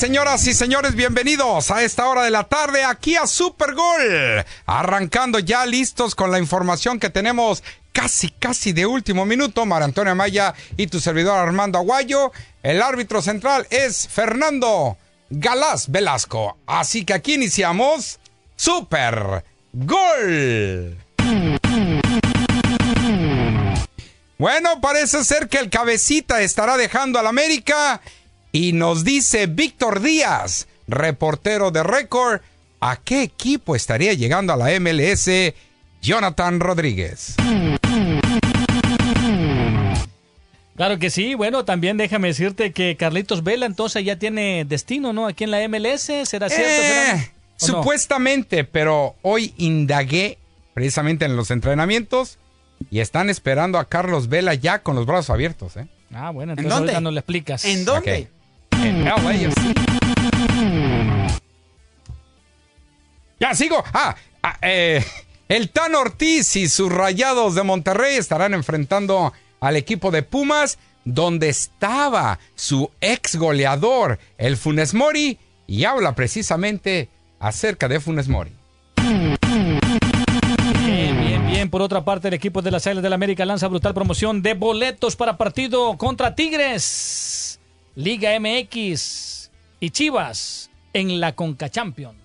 Señoras y señores? Bienvenidos a esta hora de la tarde aquí a Super Gol. Arrancando ya listos con la información que tenemos casi, casi de último minuto. Mar Antonio Maya y tu servidor Armando Aguayo. El árbitro central es Fernando Galás Velasco. Así que aquí iniciamos Super Gol. Bueno, parece ser que el cabecita estará dejando al América y nos dice Víctor Díaz, reportero de récord, ¿a qué equipo estaría llegando a la MLS Jonathan Rodríguez? Claro que sí, bueno, también déjame decirte que Carlitos Vela entonces ya tiene destino, ¿no? Aquí en la MLS, ¿será cierto? Eh, ¿Será? ¿O no? supuestamente, pero hoy indagué precisamente en los entrenamientos y están esperando a Carlos Vela ya con los brazos abiertos. ¿eh? Ah, bueno, ¿En entonces dónde? ahorita nos lo explicas. ¿En dónde? Ya sigo. Ah, ah, eh, el Tan Ortiz y sus rayados de Monterrey estarán enfrentando al equipo de Pumas, donde estaba su ex goleador, el Funes Mori, y habla precisamente acerca de Funes Mori. Bien. Por otra parte, el equipo de las Águilas del América lanza brutal promoción de boletos para partido contra Tigres, Liga MX y Chivas en la Conca Champion.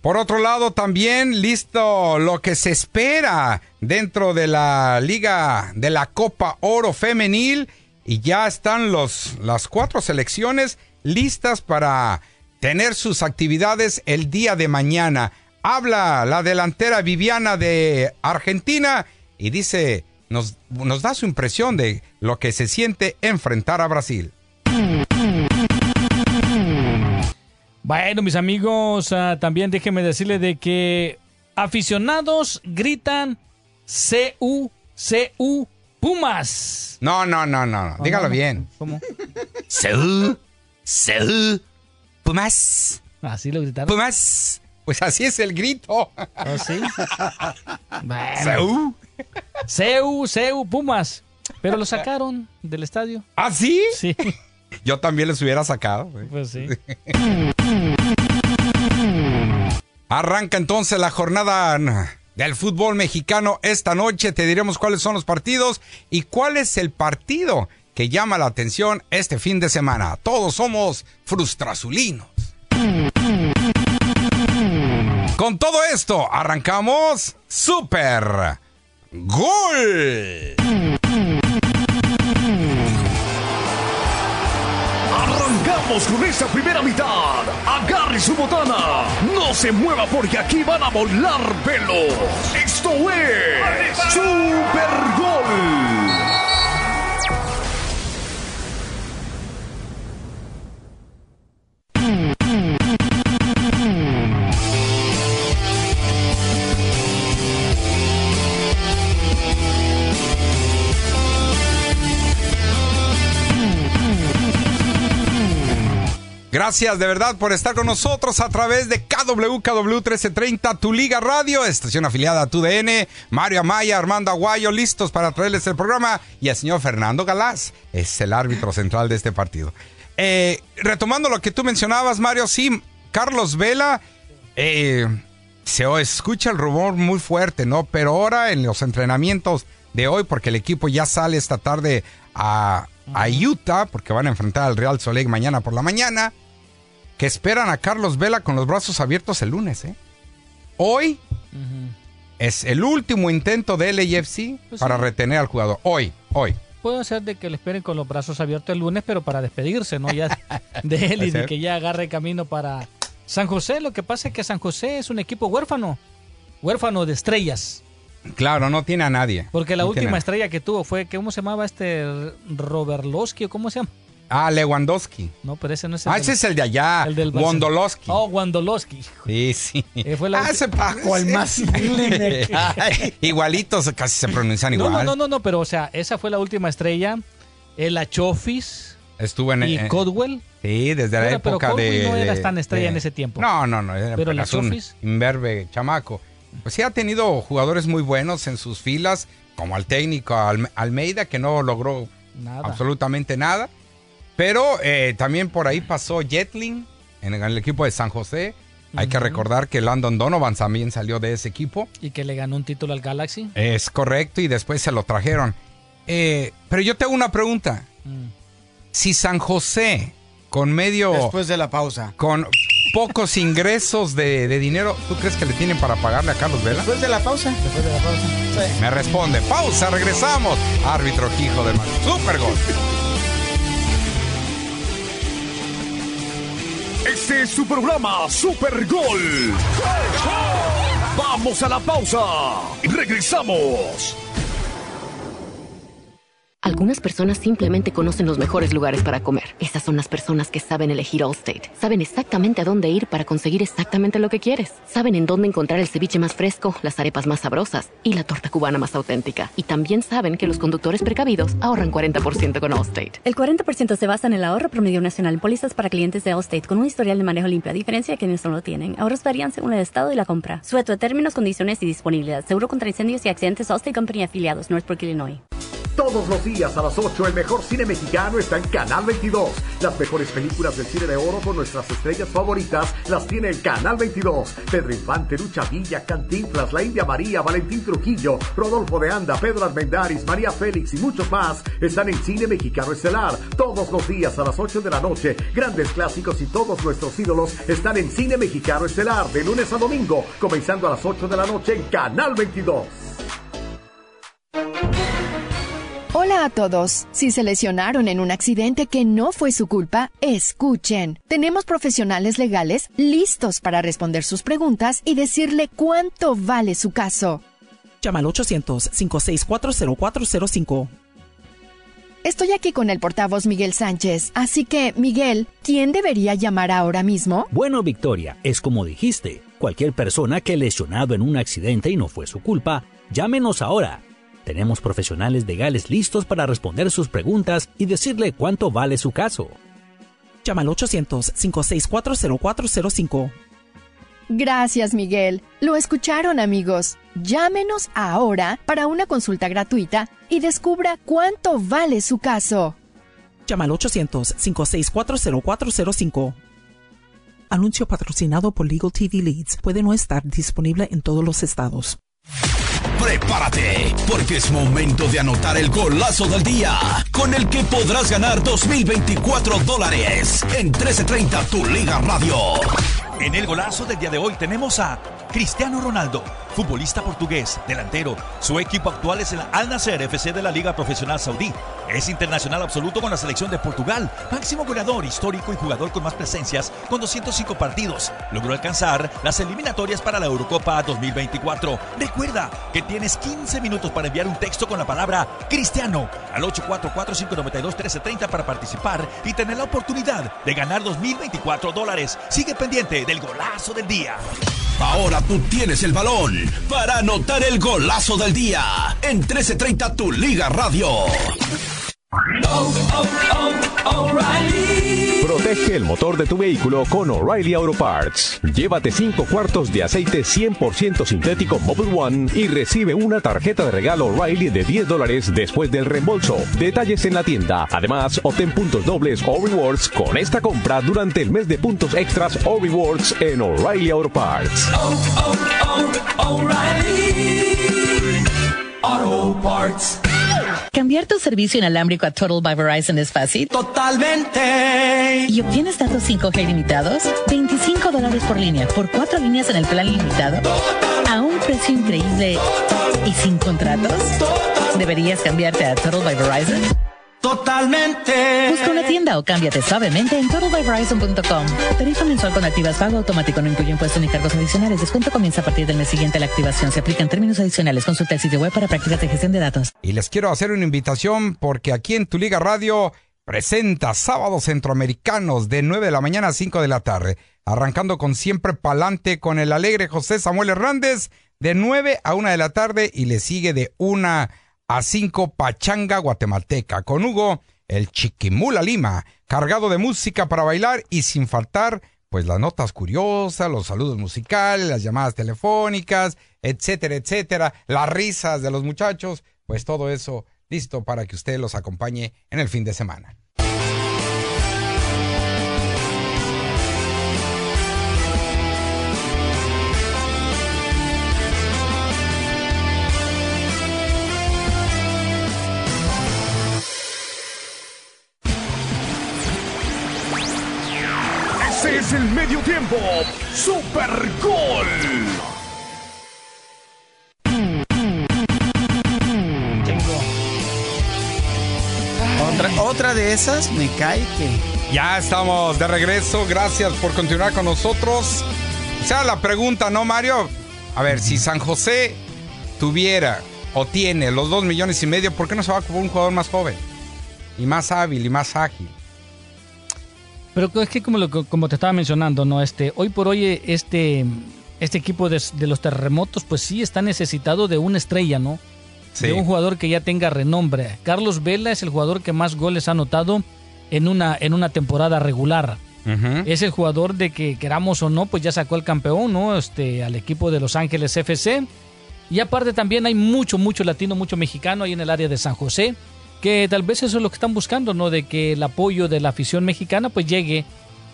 Por otro lado, también listo lo que se espera dentro de la Liga de la Copa Oro Femenil y ya están los, las cuatro selecciones listas para tener sus actividades el día de mañana. Habla la delantera Viviana de Argentina y dice, nos, nos da su impresión de lo que se siente enfrentar a Brasil. Bueno, mis amigos, ah, también déjenme decirles de que aficionados gritan CU, CU, Pumas. No, no, no, no, no. dígalo bien. ¿Cómo? Seú, Seú, Pumas. Así lo gritaron. Pumas. Pues así es el grito. ¿Oh, sí? Bueno. Seú. CU, CU, Pumas. Pero lo sacaron del estadio. ¿Ah, sí? Sí, Yo también les hubiera sacado. pues sí. Arranca entonces la jornada del fútbol mexicano esta noche. Te diremos cuáles son los partidos y cuál es el partido que llama la atención este fin de semana. Todos somos frustrazulinos. Con todo esto, arrancamos Super Gol. Arrancamos con esta primera mitad. Agarre su botana. No se mueva porque aquí van a volar pelos. Esto es Super Gol. Gracias de verdad por estar con nosotros a través de KWKW 1330, tu Liga Radio, estación afiliada a tu DN. Mario Amaya, Armando Aguayo, listos para traerles el programa. Y el señor Fernando Galás es el árbitro central de este partido. Eh, retomando lo que tú mencionabas, Mario, sí, Carlos Vela, eh, se escucha el rumor muy fuerte, ¿no? Pero ahora en los entrenamientos de hoy, porque el equipo ya sale esta tarde a, a Utah, porque van a enfrentar al Real Soleil mañana por la mañana, que esperan a Carlos Vela con los brazos abiertos el lunes, ¿eh? Hoy es el último intento de LAFC Pues para sí. retener al jugador. Hoy, hoy. Puede ser de que le esperen con los brazos abiertos el lunes, pero para despedirse, ¿no? Ya de él y de que ya agarre camino para San José. Lo que pasa es que San José es un equipo huérfano. Huérfano de estrellas. Claro, no tiene a nadie. Porque la No última estrella que tuvo fue, ¿cómo se llamaba este? Roberlowski o cómo se llama? Ah, Lewandowski. No, pero ese no es el Ah, del- ese es el de allá. el del. Wondolowski. Oh, Wandolowski. Sí, sí. Eh, fue la ah, ulti- se pa- ¿Cuál más? Ay, Igualitos, casi se pronuncian igual. no, no, no, no, pero o sea, esa fue la última estrella. El Achofis Estuvo en y eh, Codwell. Sí, desde la pero época Cowboy de. no eras tan estrella de- en ese tiempo. No, no, no. Era Pero la apenas un Chofis. imberbe chamaco. Pues sí, ha tenido jugadores muy buenos en sus filas, como al técnico Alme- Almeida, que no logró Nada. absolutamente nada. Pero eh, también por ahí pasó Jetling en el equipo de San José. Hay que recordar que Landon Donovan también salió de ese equipo. Y que le ganó un título al Galaxy. Es correcto, y después se lo trajeron. Eh, pero yo tengo una pregunta. Mm. Si San José, con medio, Después de la pausa. con pocos ingresos de, de dinero, ¿tú crees que le tienen para pagarle a Carlos Vela? Después de la pausa. Después de la pausa. Me responde, pausa, regresamos. Árbitro Quijo de Mar. Super gol. Este es su programa Super Gol. Vamos a la pausa regresamos. Algunas personas simplemente conocen los mejores lugares para comer. Esas son las personas que saben elegir Allstate. Saben exactamente a dónde ir para conseguir exactamente lo que quieres. Saben en dónde encontrar el ceviche más fresco, las arepas más sabrosas y la torta cubana más auténtica. Y también saben que los conductores precavidos ahorran 40% con Allstate. El 40% se basa en el ahorro promedio nacional en pólizas para clientes de Allstate con un historial de manejo limpio, a diferencia de quienes no lo tienen. Ahorros varían según el estado y la compra. Sujeto a términos, condiciones y disponibilidad. Seguro contra incendios y accidentes Allstate Company afiliados, Northbrook, Illinois. Todos los días a las 8 el mejor cine mexicano está en Canal 22. Las mejores películas del cine de oro con nuestras estrellas favoritas las tiene el Canal 22. Pedro Infante, Lucha Villa, Cantinflas, La India María, Valentín Trujillo, Rodolfo de Anda, Pedro Armendáriz, María Félix y muchos más están en Cine Mexicano Estelar. Todos los días a las 8 de la noche, grandes clásicos y todos nuestros ídolos están en Cine Mexicano Estelar de lunes a domingo, comenzando a las 8 de la noche en Canal 22. Hola a todos. Si se lesionaron en un accidente que no fue su culpa, escuchen. Tenemos profesionales legales listos para responder sus preguntas y decirle cuánto vale su caso. Llama al 800-564-0405. Estoy aquí con el portavoz Miguel Sánchez, así que, Miguel, ¿quién debería llamar ahora mismo? Bueno, Victoria, es como dijiste. Cualquier persona que lesionado en un accidente y no fue su culpa, llámenos ahora. Tenemos profesionales legales listos para responder sus preguntas y decirle cuánto vale su caso. Llama al 800-564-0405. Gracias, Miguel. Lo escucharon, amigos. Llámenos ahora para una consulta gratuita y descubra cuánto vale su caso. Llama al 800-564-0405. Anuncio patrocinado por Legal TV Leads. Puede no estar disponible en todos los estados. Prepárate, porque es momento de anotar el golazo del día, con el que podrás ganar 2024 dólares en 1330 Tu Liga Radio. En el golazo del día de hoy tenemos a Cristiano Ronaldo, futbolista portugués, delantero. Su equipo actual es el Al Nasser FC de la Liga Profesional Saudí. Es internacional absoluto con la selección de Portugal, máximo goleador histórico y jugador con más presencias con 205 partidos. Logró alcanzar las eliminatorias para la Eurocopa 2024. Recuerda que tienes 15 minutos para enviar un texto con la palabra Cristiano al 844-592-1330 para participar y tener la oportunidad de ganar 2024 dólares. Sigue pendiente del golazo del día. Ahora tú tienes el balón para anotar el golazo del día en 1330 Tu Liga Radio. O'Reilly. Protege el motor de tu vehículo con O'Reilly Auto Parts. Llévate 5 cuartos de aceite 100% sintético Mobile One y recibe una tarjeta de regalo O'Reilly de 10 dólares después del reembolso. Detalles en la tienda. Además, obtén puntos dobles o rewards con esta compra durante el mes de puntos extras o rewards en O'Reilly Auto Parts. Auto Parts. Cambiar tu servicio inalámbrico a Total by Verizon es fácil. Totalmente. Y obtienes datos 5G limitados, 25 dólares por línea, por cuatro líneas en el plan ilimitado, a un precio increíble y sin contratos. ¿Deberías cambiarte a Total by Verizon? Totalmente. Busca una tienda o cámbiate suavemente en totalbyverizon.com. Tarifa mensual con activas pago automático no incluye impuestos ni cargos adicionales. Descuento comienza a partir del mes siguiente la activación. Se aplican términos adicionales. Consulta el sitio web para prácticas de gestión de datos. Y les quiero hacer una invitación porque aquí en Tu Liga Radio presenta Sábados Centroamericanos de 9 de la mañana a 5 de la tarde. Arrancando con siempre pa'lante con el alegre José Samuel Hernández de 9 a 1 de la tarde y le sigue de 1 a 5 Pachanga Guatemalteca con Hugo, el Chiquimula Lima, cargado de música para bailar y sin faltar pues las notas curiosas, los saludos musicales, las llamadas telefónicas, etcétera, etcétera, las risas de los muchachos, pues todo eso listo para que usted los acompañe en el fin de semana. Es el medio tiempo. Super Gol. Otra, otra de esas me cae que. Ya estamos de regreso. Gracias por continuar con nosotros. O sea, la pregunta, ¿no, Mario? A ver, si San José tuviera o tiene los dos millones y medio, ¿por qué no se va por un jugador más joven? Y más hábil y más ágil. Pero es que como, lo- como te estaba mencionando, ¿no? Este, hoy por hoy este, este equipo de, de los terremotos pues sí está necesitado de una estrella, ¿no? Sí. De un jugador que ya tenga renombre. Carlos Vela es el jugador que más goles ha anotado en una, en una temporada regular. Es el jugador de que queramos o no, pues ya sacó el campeón, ¿no? Este, al equipo de Los Ángeles FC. Y aparte también hay mucho, mucho latino, mucho mexicano ahí en el área de San José, que tal vez eso es lo que están buscando, ¿no? De que el apoyo de la afición mexicana pues llegue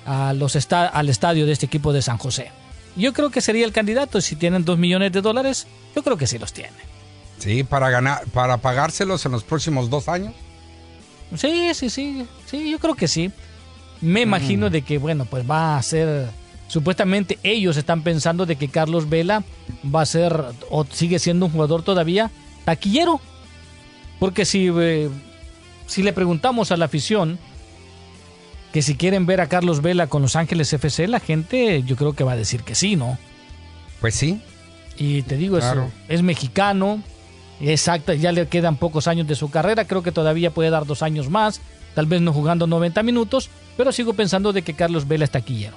a los al estadio de este equipo de San José. Yo creo que sería el candidato, si tienen dos millones de dólares, yo creo que sí los tiene. Sí, para ganar, para pagárselos en los próximos dos años. Sí, sí, sí, sí, yo creo que sí. Me imagino de que, bueno, pues va a ser, supuestamente ellos están pensando de que Carlos Vela va a ser, o sigue siendo un jugador todavía taquillero. Porque si, eh, si le preguntamos a la afición que si quieren ver a Carlos Vela con Los Ángeles FC, la gente yo creo que va a decir que sí, ¿no? Pues sí. Y te digo, Claro. es, mexicano, exacto, ya le quedan pocos años de su carrera, creo que todavía puede dar dos años más, tal vez no jugando 90 minutos, pero sigo pensando de que Carlos Vela es taquillero.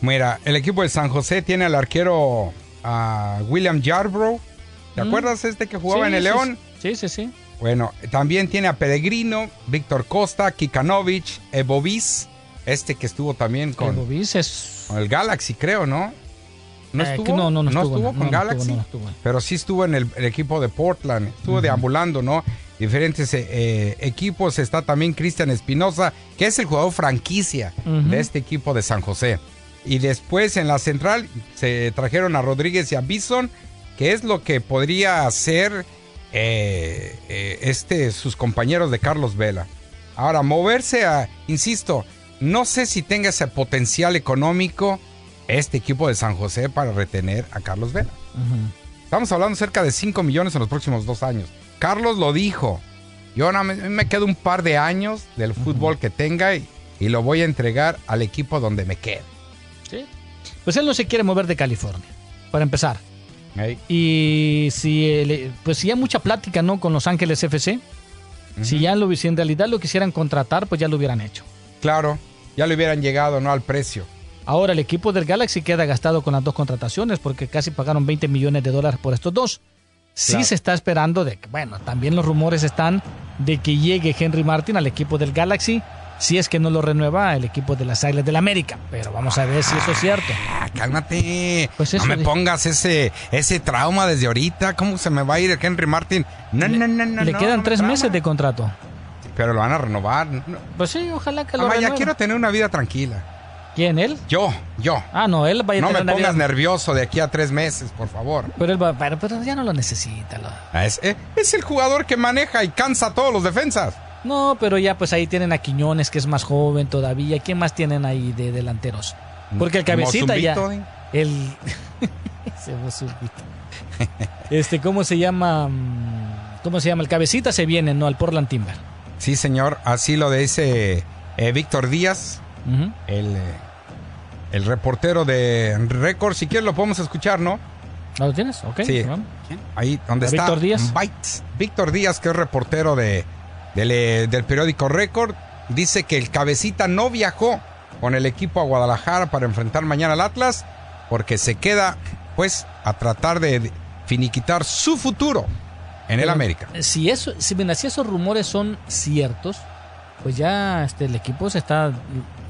Mira, el equipo de San José tiene al arquero a William Yarbrough. ¿Te Mm. acuerdas este que jugaba Sí, en el sí, León? Sí, sí, sí. Bueno, también tiene a Peregrino, Víctor Costa, Kikanovich, Ebovis, este que estuvo también con, Ebovis es... con el Galaxy, creo, ¿no? ¿No Eh, estuvo? que no, no, no estuvo, no, con no, no Galaxy, estuvo, no, no pero sí estuvo en el, el equipo de Portland, estuvo deambulando, ¿no? Diferentes eh, eh, equipos, está también Cristian Espinosa, que es el jugador franquicia de este equipo de San José. Y después en la central se trajeron a Rodríguez y a Bison, que es lo que podría hacer eh, eh, este, sus compañeros de Carlos Vela. Ahora, moverse a, insisto, no sé si tenga ese potencial económico este equipo de San José para retener a Carlos Vela. Estamos hablando cerca de 5 millones en los próximos dos años. Carlos lo dijo. Yo nada más- me quedo un par de años del fútbol que tenga y, y lo voy a entregar al equipo donde me quede. Sí. Pues él no se quiere mover de California, para empezar. Y si, el- pues si hay mucha plática, ¿no? Con Los Ángeles FC, si ya lo, si en realidad lo quisieran contratar, pues ya lo hubieran hecho. Claro, ya le hubieran llegado, ¿no? Al precio. Ahora el equipo del Galaxy queda gastado con las dos contrataciones porque casi pagaron 20 millones de dólares por estos dos. Sí Claro. se está esperando de que, bueno, también los rumores están de que llegue Henry Martin al equipo del Galaxy si es que no lo renueva el equipo de las Águilas del América. Pero vamos a ver si eso es cierto. Ah, cálmate. Pues no me pongas ese, ese trauma desde ahorita. ¿Cómo se me va a ir Henry Martin? No, no, no, no. Le no, quedan no tres meses de contrato. Pero lo van a renovar. Pues sí, ojalá que lo Mamá, ya quiero tener una vida tranquila. ¿Quién, él? Yo, yo. Ah, no, él va a No me pongas vida- nervioso de aquí a tres meses, por favor. Pero él va, pero, pero ya no lo necesita. lo- Ah, Es, eh, es el jugador que maneja y cansa a todos los defensas. No, pero ya pues ahí tienen a Quiñones, que es más joven todavía. ¿Quién más tienen ahí de delanteros? Porque el cabecita ya. El. Ese. Este, ¿cómo se llama? Mm, ¿Cómo se llama? El cabecita se viene, ¿no? Al Portland Timber. Sí, señor. Así lo dice eh, Víctor Díaz, el, eh, el reportero de Récord. Si quieres lo podemos escuchar, ¿no? ¿Ah, ¿Lo tienes? Ok. Sí. Ahí donde ¿A está Víctor Díaz? Víctor Díaz, que es reportero de, del, eh, del periódico Récord, dice que el cabecita no viajó con el equipo a Guadalajara para enfrentar mañana al Atlas porque se queda pues a tratar de finiquitar su futuro en el Pero, América. Si eso, si, mira, si esos rumores son ciertos, pues ya este, el equipo se está,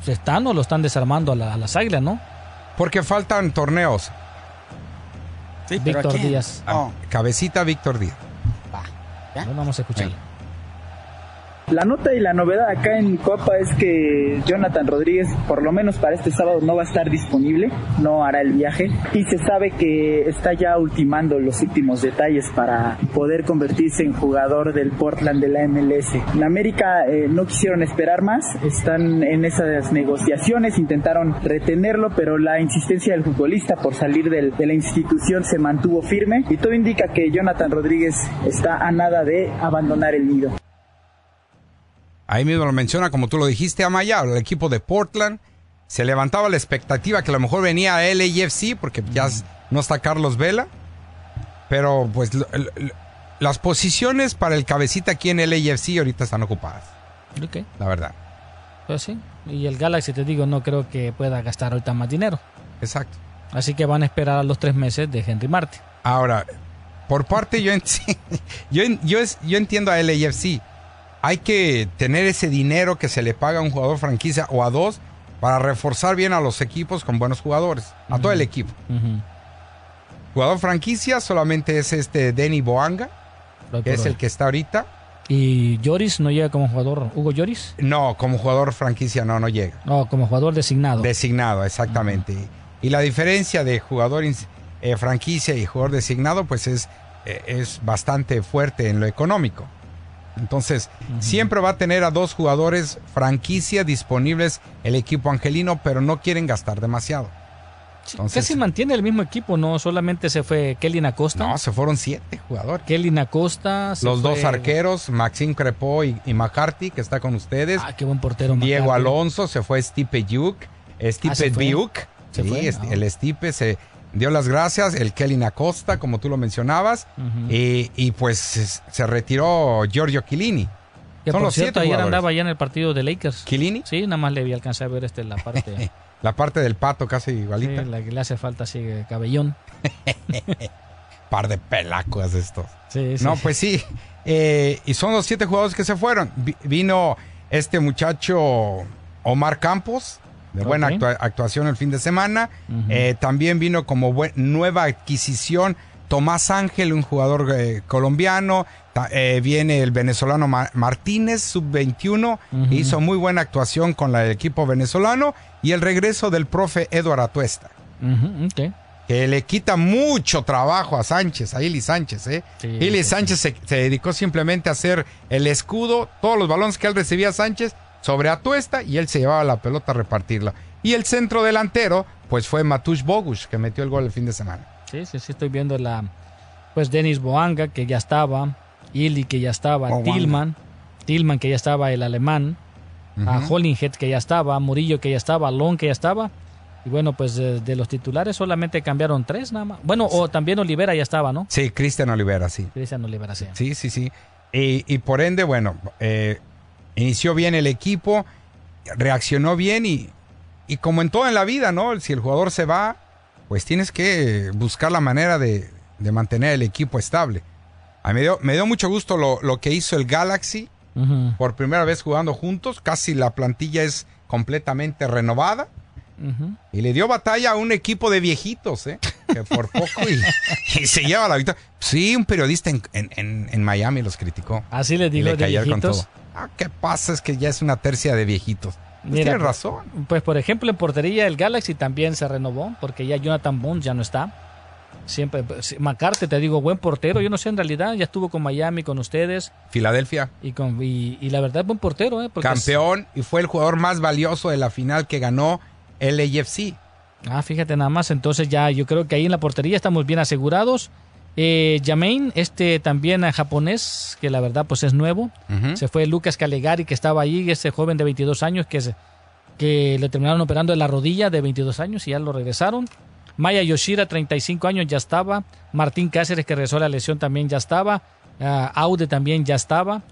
se están o lo están desarmando a, la- a las águilas, ¿no? Porque faltan torneos. Sí, pero ¿a Víctor? Díaz. Ah, Cabecita Víctor Díaz. Bueno, vamos a escucharlo. La nota y la novedad acá en Copa es que Jonathan Rodríguez, por lo menos para este sábado, no va a estar disponible, no hará el viaje y se sabe que está ya ultimando los últimos detalles para poder convertirse en jugador del Portland de la MLS. En América eh, no quisieron esperar más, están en esas negociaciones, intentaron retenerlo, pero la insistencia del futbolista por salir de la institución se mantuvo firme y todo indica que Jonathan Rodríguez está a nada de abandonar el nido. Ahí mismo lo menciona, como tú lo dijiste, Amaya, el equipo de Portland. Se levantaba la expectativa que a lo mejor venía a LAFC, porque ya no está Carlos Vela. Pero pues las posiciones para el cabecita aquí en LAFC ahorita están ocupadas, Ok, la verdad. pues sí. Y el Galaxy, te digo, no creo que pueda gastar ahorita más dinero. Exacto. Así que van a esperar a los tres meses de Henry Martin. Ahora, por parte yo, yo, yo entiendo a LAFC. Hay que tener ese dinero que se le paga a un jugador franquicia o a dos para reforzar bien a los equipos con buenos jugadores, a todo el equipo. Jugador franquicia solamente es este Denny Boanga, que es el que está ahorita. ¿Y Lloris no llega como jugador? ¿Hugo Lloris? No, como jugador franquicia no, no llega. No, como jugador designado. Designado, exactamente. Y la diferencia de jugador eh, franquicia y jugador designado, pues es, eh, es bastante fuerte en lo económico. Entonces, siempre va a tener a dos jugadores franquicia disponibles el equipo angelino, pero no quieren gastar demasiado. Entonces, Casi mantiene el mismo equipo, ¿no? Solamente se fue Kelly Acosta. no, se fueron siete jugadores. Kelly Acosta. Los dos arqueros, Maxime Crepo y, y McCarthy, que está con ustedes. Ah, qué buen portero. Diego McCarthy. Alonso, se fue Stipe Yuk, Stipe Ah, ¿se fue? Biuk. ¿Se Sí, fue? Ah. el Stipe se dio las gracias, el Kelly Acosta, como tú lo mencionabas, y, y pues se, retiró Giorgio Chiellini. Que Son por los cierto, siete ayer jugadores. andaba ya en el partido de Lakers. ¿Chiellini? Sí, nada más le vi alcanzar a ver este, la parte. La parte del pato casi sí, igualita. la que le hace falta así, cabellón. Par de pelacos estos. Sí, sí. No, pues sí. Eh, y son los siete jugadores que se fueron. Vi- vino este muchacho Omar Campos, de buena actua- actuación el fin de semana. Eh, también vino como nueva adquisición Tomás Ángel, un jugador eh, colombiano. Eh, viene el venezolano Ma- Martínez, sub-21. Ujú. Hizo muy buena actuación con la- el equipo venezolano. Y el regreso del profe Eduardo Atuesta que le quita mucho trabajo a Sánchez, a Ili Sánchez, ¿eh? Sí, Ili sí, Sánchez se, se dedicó simplemente a hacer el escudo, todos los balones que él recibía a Sánchez sobre Atuesta y él se llevaba la pelota a repartirla. Y el centro delantero, pues fue Matush Bogush, que metió el gol el fin de semana. Sí, sí, sí, estoy viendo la. Pues Denis Boanga, que ya estaba. Ili, que ya estaba. Boanga. Tillman. Tillman, que ya estaba, el alemán. A. Hollinghead, que ya estaba. Murillo, que ya estaba. Long, que ya estaba. Y bueno, pues de, de los titulares solamente cambiaron tres nada más. Bueno, o también Olivera ya estaba, ¿no? Sí, Cristian Olivera, sí. Cristian Olivera, sí. Sí, sí, sí. Y, y por ende, bueno, eh, inició bien el equipo, reaccionó bien y, y como en todo en la vida, ¿no? Si el jugador se va, pues tienes que buscar la manera de, de mantener el equipo estable. A mí me dio, me dio mucho gusto lo, lo que hizo el Galaxy por primera vez jugando juntos. Casi la plantilla es completamente renovada. Y le dio batalla a un equipo de viejitos, ¿eh? Que por poco y, y se lleva la victoria. Sí, un periodista en, en- en- Miami los criticó. Así les Y digo le de cayeron con viejitos. todo. Ah, ¿qué pasa? Es que ya es una tercia de viejitos. Pues Mira, tienes pues- razón. Pues por ejemplo en portería el Galaxy también se renovó porque ya Jonathan Bond ya no está. Siempre pues, McCarthy te digo buen portero. Yo no sé en realidad ya estuvo con Miami con ustedes Filadelfia, y con y, y la verdad buen portero eh, porque es- campeón y fue el jugador más valioso de la final que ganó el AFC. Ah, fíjate nada más. Entonces ya yo creo que ahí en la portería estamos bien asegurados. Eh, este también eh, japonés, que la verdad pues es nuevo. Se fue Lucas Calegari, que estaba ahí, ese joven de 22 años que, se- que le terminaron operando en la rodilla de 22 años y ya lo regresaron. Maya Yoshira, 35 años, ya estaba. Martín Cáceres, que regresó a la lesión, también ya estaba. Ah, Aude también ya estaba.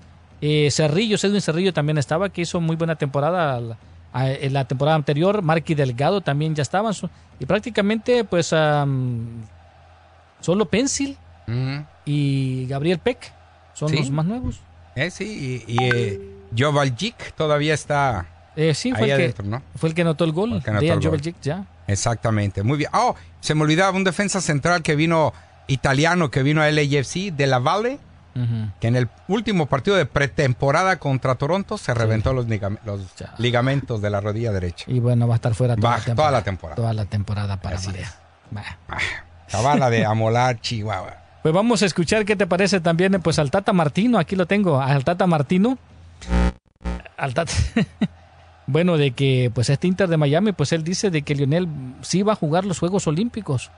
Eh, Cerrillo, Edwin Cerrillo también estaba, que hizo muy buena temporada al- a- en la temporada anterior. Marky Delgado también ya estaban. Y prácticamente, pues, solo Pencil y Gabriel Peck son Sí. los más nuevos. Eh, sí, y, y eh, Jovaljic todavía está Eh, sí, fue el, que, adentro, ¿no? fue el que anotó el gol. El que anotó Dejan el gol. Joveljic, ya. Exactamente, muy bien. Oh, se me olvidaba un defensa central que vino italiano que vino a LAFC de la Valle, que en el último partido de pretemporada contra Toronto se reventó los, ligam- los ligamentos de la rodilla derecha. Y bueno, va a estar fuera toda, Va, la, temporada, toda la temporada. Toda la temporada para María. Cabala de Amolar, Chihuahua. Pues vamos a escuchar qué te parece también pues al Tata Martino, aquí lo tengo, al Tata Martino. Al Tata Bueno, de que pues este Inter de Miami, pues él dice de que Lionel sí va a jugar los Juegos Olímpicos.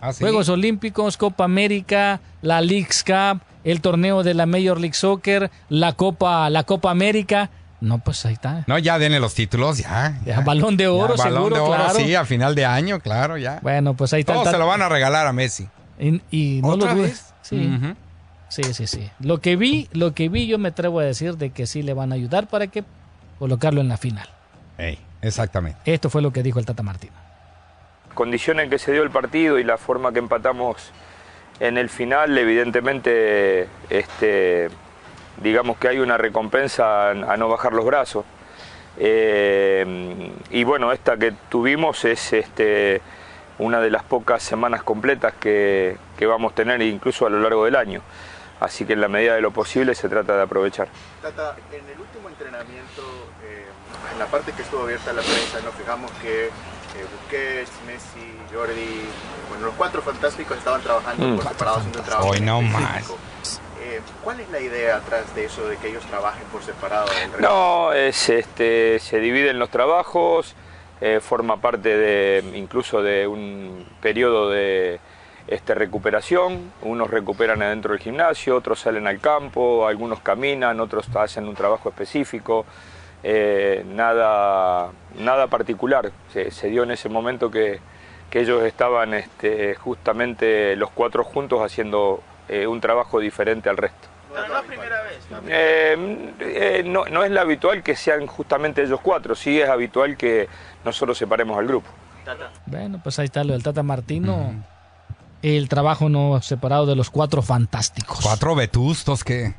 Ah, ¿sí? Juegos Olímpicos, Copa América, la Leagues Cup, el torneo de la Major League Soccer, la Copa, la Copa América. No, pues ahí está. No, ya denle los títulos, ya. Ya, Balón de oro, Ya, balón seguro, de oro, claro. sí, a final de año, claro, ya. Bueno, pues ahí está. Todos se lo van a regalar a Messi. Y, y no lo ¿Otra dudes. vez? Sí. Sí, sí, sí. Lo que vi, lo que vi, yo me atrevo a decir de que sí le van a ayudar para que colocarlo en la final. Exactamente. Esto fue lo que dijo el Tata Martino. condición en que se dio el partido y la forma que empatamos en el final, evidentemente, este, digamos que hay una recompensa a, a no bajar los brazos. Eh, y bueno, esta que tuvimos es este, una de las pocas semanas completas que, que vamos a tener incluso a lo largo del año. Así que en la medida de lo posible se trata de aprovechar. Tata, en el último entrenamiento, eh, en la parte que estuvo abierta a la prensa, nos fijamos que eh, Busquets, Messi, Jordi, bueno, los cuatro fantásticos estaban trabajando Mm. por separado haciendo un trabajo Hoy no específico. Eh, ¿Cuál es la idea atrás de eso, de que ellos trabajen por separado? No, es, este, se dividen los trabajos, eh, forma parte de incluso de un periodo de este, recuperación. Unos recuperan adentro del gimnasio, otros salen al campo, algunos caminan, otros hacen un trabajo específico. Eh, nada, nada particular. Se, se dio en ese momento que, que ellos estaban este, justamente los cuatro juntos haciendo eh, un trabajo diferente al resto. Pero no es primera vez. Eh, eh, no, no es la habitual que sean justamente ellos cuatro, sí es habitual que nosotros separemos al grupo. Bueno, pues ahí está lo del Tata Martino. El trabajo no separado de los cuatro fantásticos. Cuatro vetustos que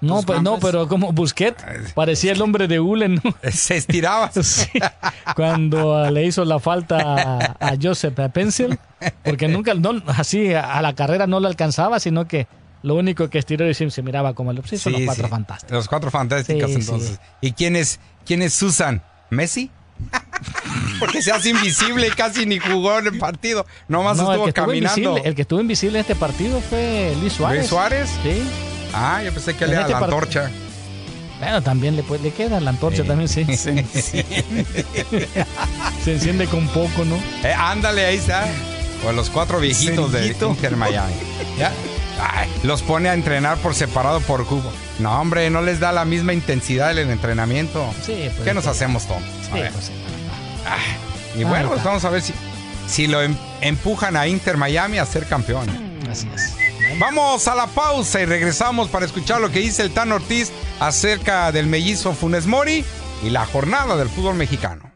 No, pues no, pero como Busquet parecía el hombre de Hule, ¿no? se estiraba. Sí, cuando ah, le hizo la falta a, Joseph Pencil, porque nunca, no, así a la carrera no lo alcanzaba, sino que lo único que estiró y se miraba como el sí, son los Sí, cuatro sí. fantásticos. Los cuatro fantásticos, Sí, entonces. ¿Y quiénes, quiénes Susan? ¿Messi? Porque se hace invisible y casi ni jugó en el partido. Nomás No, el estuvo estuvo caminando. el que estuvo invisible en este partido fue Luis Suárez. ¿Luis Suárez? Sí. Ah, yo pensé que le era este la part- antorcha. Bueno, también le, puede- le queda la antorcha, Sí. también sí. Se enciende. Se enciende con poco, ¿no? Eh, ándale, ahí está. O los cuatro viejitos de. Inter Miami. ¿Ya? Ay, los pone a entrenar por separado por cubo. No, hombre, no les da la misma intensidad en el entrenamiento. Sí, pues, ¿Qué nos sí. hacemos? A Sí, ver. pues. Y bueno, pues vamos a ver si, si lo em- empujan a Inter Miami a ser campeón. Así es. Vamos a la pausa y regresamos para escuchar lo que dice el Tan Ortiz acerca del mellizo Funes Mori y la jornada del fútbol mexicano.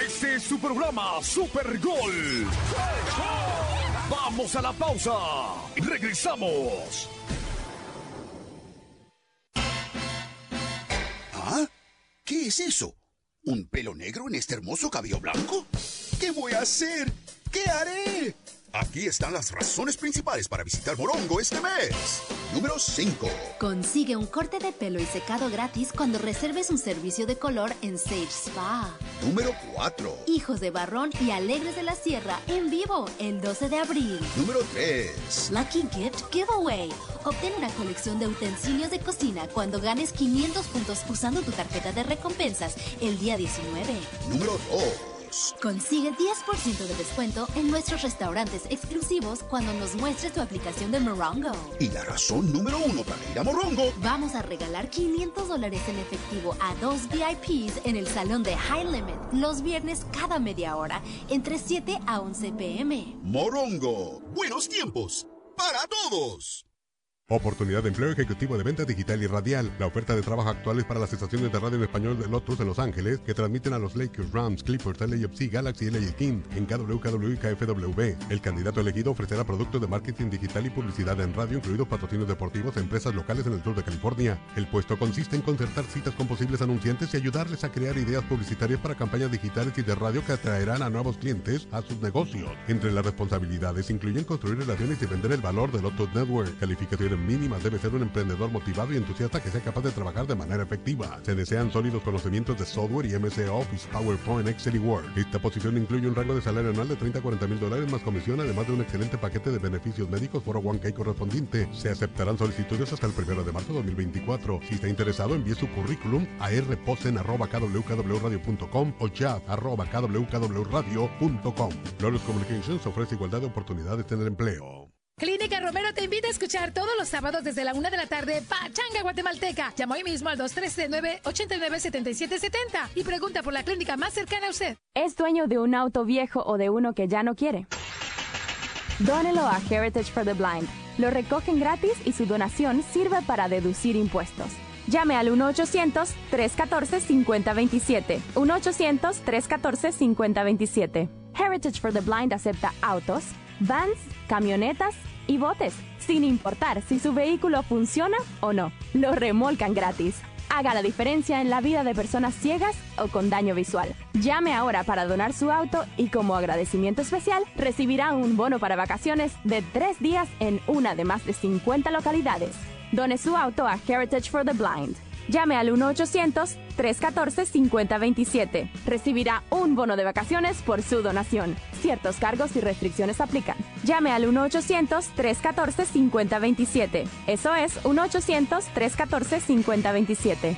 Este es su programa Super Gol. Vamos a la pausa y regresamos. ¿Ah? ¿Qué es eso? ¿Un pelo negro en este hermoso cabello blanco? ¿Qué voy a hacer? ¿Qué haré? Aquí están las razones principales para visitar Morongo este mes. Número 5. Consigue un corte de pelo y secado gratis cuando reserves un servicio de color en Sage Spa. Número 4. Hijos de Barrón y Alegres de la Sierra en vivo el 12 de abril. Número 3. Lucky Gift Giveaway. Obtén una colección de utensilios de cocina cuando ganes 500 puntos usando tu tarjeta de recompensas el día 19. Número 2. Consigue 10% de descuento en nuestros restaurantes exclusivos cuando nos muestres tu aplicación de Morongo. Y la razón número uno para ir a Morongo. Vamos a regalar 500 dólares en efectivo a dos VIPs en el salón de High Limit los viernes cada media hora entre 7 a 11 pm. Morongo. Buenos tiempos. Para todos. Oportunidad de empleo ejecutivo de venta digital y radial. La oferta de trabajo actual es para las estaciones de radio en español de Lotus en Los Ángeles, que transmiten a los Lakers, Rams, Clippers, LAFC, Galaxy y LA King en KWKW y KFWB. El candidato elegido ofrecerá productos de marketing digital y publicidad en radio, incluidos patrocinios deportivos a empresas locales en el sur de California. El puesto consiste en concertar citas con posibles anunciantes y ayudarles a crear ideas publicitarias para campañas digitales y de radio que atraerán a nuevos clientes a sus negocios. Entre las responsabilidades incluyen construir relaciones y vender el valor de Lotus Network. Calificaciones mínimas debe ser un emprendedor motivado y entusiasta que sea capaz de trabajar de manera efectiva. Se desean sólidos conocimientos de software y MS Office, PowerPoint, Excel y Word. Esta posición incluye un rango de salario anual de 30 a 40 mil dólares más comisión, además de un excelente paquete de beneficios médicos 401k correspondiente. Se aceptarán solicitudes hasta el 1 de marzo de 2024. Si está interesado, envíe su currículum a rposen.kwkwradio.com o chat.kwkwradio.com. Glorious Communications ofrece igualdad de oportunidades en el empleo. Clínica Romero te invita a escuchar todos los sábados desde la una de la tarde Pachanga Guatemalteca. Llama hoy mismo al 239-897770 y pregunta por la clínica más cercana a usted. ¿Es dueño de un auto viejo o de uno que ya no quiere? Dónelo a Heritage for the Blind. Lo recogen gratis y su donación sirve para deducir impuestos. Llame al 1-800-314-5027. 1-800-314-5027. Heritage for the Blind acepta autos, vans, camionetas y botes, sin importar si su vehículo funciona o no. Lo remolcan gratis. Haga la diferencia en la vida de personas ciegas o con daño visual. Llame ahora para donar su auto y como agradecimiento especial recibirá un bono para vacaciones de tres días en una de más de 50 localidades. Done su auto a Heritage for the Blind. Llame al 1-800-314-5027. Recibirá un bono de vacaciones por su donación. Ciertos cargos y restricciones aplican. Llame al 1-800-314-5027. Eso es 1-800-314-5027.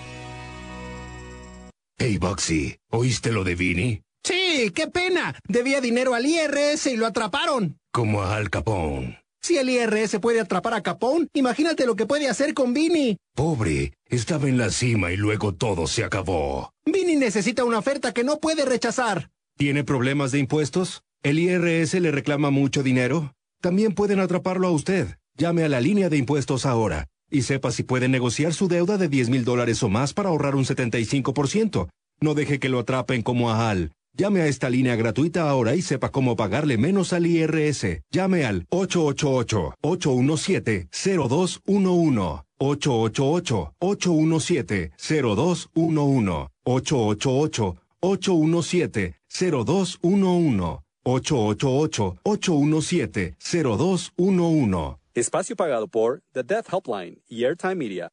Hey, Boxy, ¿oíste lo de Vini? Sí, qué pena. Debía dinero al IRS y lo atraparon. Como a Al Capone. Si el IRS puede atrapar a Capone, imagínate lo que puede hacer con Vini. Pobre, estaba en la cima y luego todo se acabó. Vini necesita una oferta que no puede rechazar. ¿Tiene problemas de impuestos? ¿El IRS le reclama mucho dinero? También pueden atraparlo a usted. Llame a la línea de impuestos ahora y sepa si puede negociar su deuda de 10 mil dólares o más para ahorrar un 75%. No deje que lo atrapen como a Al. Llame a esta línea gratuita ahora y sepa cómo pagarle menos al IRS. Llame al 888-817-0211. 888-817-0211. 888-817-0211. 888-817-0211. Espacio pagado por The Death Helpline y Airtime Media.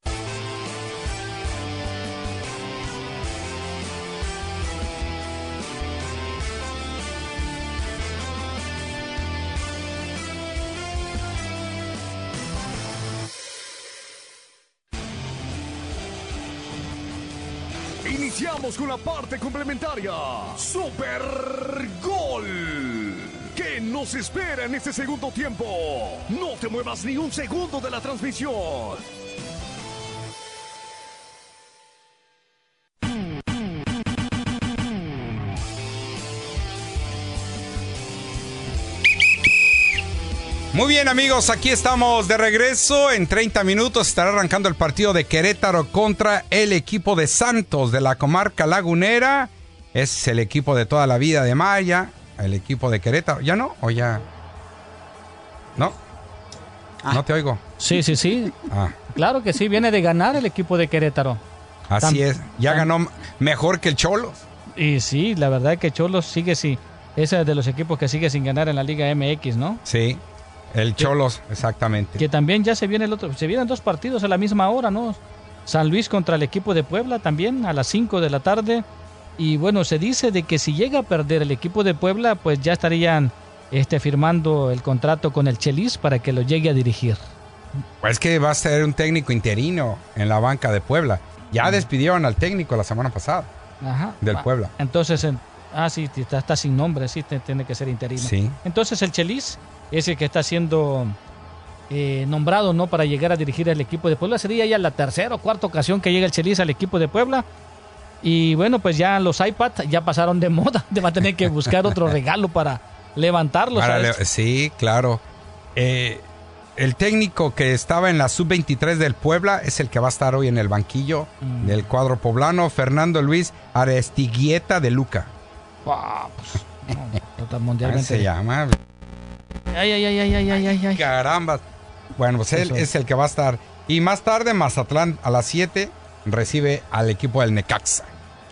Con la parte complementaria. Super Gol. ¿Qué nos espera en este segundo tiempo? No te muevas ni un segundo de la transmisión. Muy bien amigos, aquí estamos de regreso. En 30 minutos estará arrancando el partido de Querétaro contra el equipo de Santos de la comarca lagunera. Es el equipo de toda la vida de Maya, el equipo de Querétaro. ¿Ya no? ¿O ya? ¿No? No te oigo. Sí, sí, sí. Ah. Claro que sí, viene de ganar el equipo de Querétaro. Así es. Ya ganó mejor que el Cholos. Y sí, la verdad que Cholos sigue sí, es de los equipos que sigue sin ganar en la Liga MX, ¿no? Sí. El Cholos, exactamente. Que también ya se viene el otro, se vienen dos partidos a la misma hora, ¿no? San Luis contra el equipo de Puebla también a las 5 de la tarde. Y bueno, se dice de que si llega a perder el equipo de Puebla, pues ya estarían este, firmando el contrato con el Chelis para que lo llegue a dirigir. Pues que va a ser un técnico interino en la banca de Puebla. Ya despidieron al técnico la semana pasada Ajá. del Ah, Puebla. Entonces, en- ah, sí, está, está sin nombre, sí, tiene que ser interino. Sí. Entonces el Chelis es el que está siendo eh, nombrado no para llegar a dirigir el equipo de Puebla. Sería ya la tercera o cuarta ocasión que llega el Chelis al equipo de Puebla. Y bueno, pues ya los iPad ya pasaron de moda. Va a tener que buscar otro regalo para levantarlos. Para a le- sí, claro. Eh, el técnico que estaba en la sub-23 del Puebla es el que va a estar hoy en el banquillo Mm. del cuadro poblano, Fernando Luis Arestiguieta de Luca. Pues, no, total, mundialmente. se llama. Ay, ay, ay, ay, ay, ay, ay, ay. Caramba. Bueno, pues él Eso. es el que va a estar. Y más tarde, Mazatlán a las 7 recibe al equipo del Necaxa.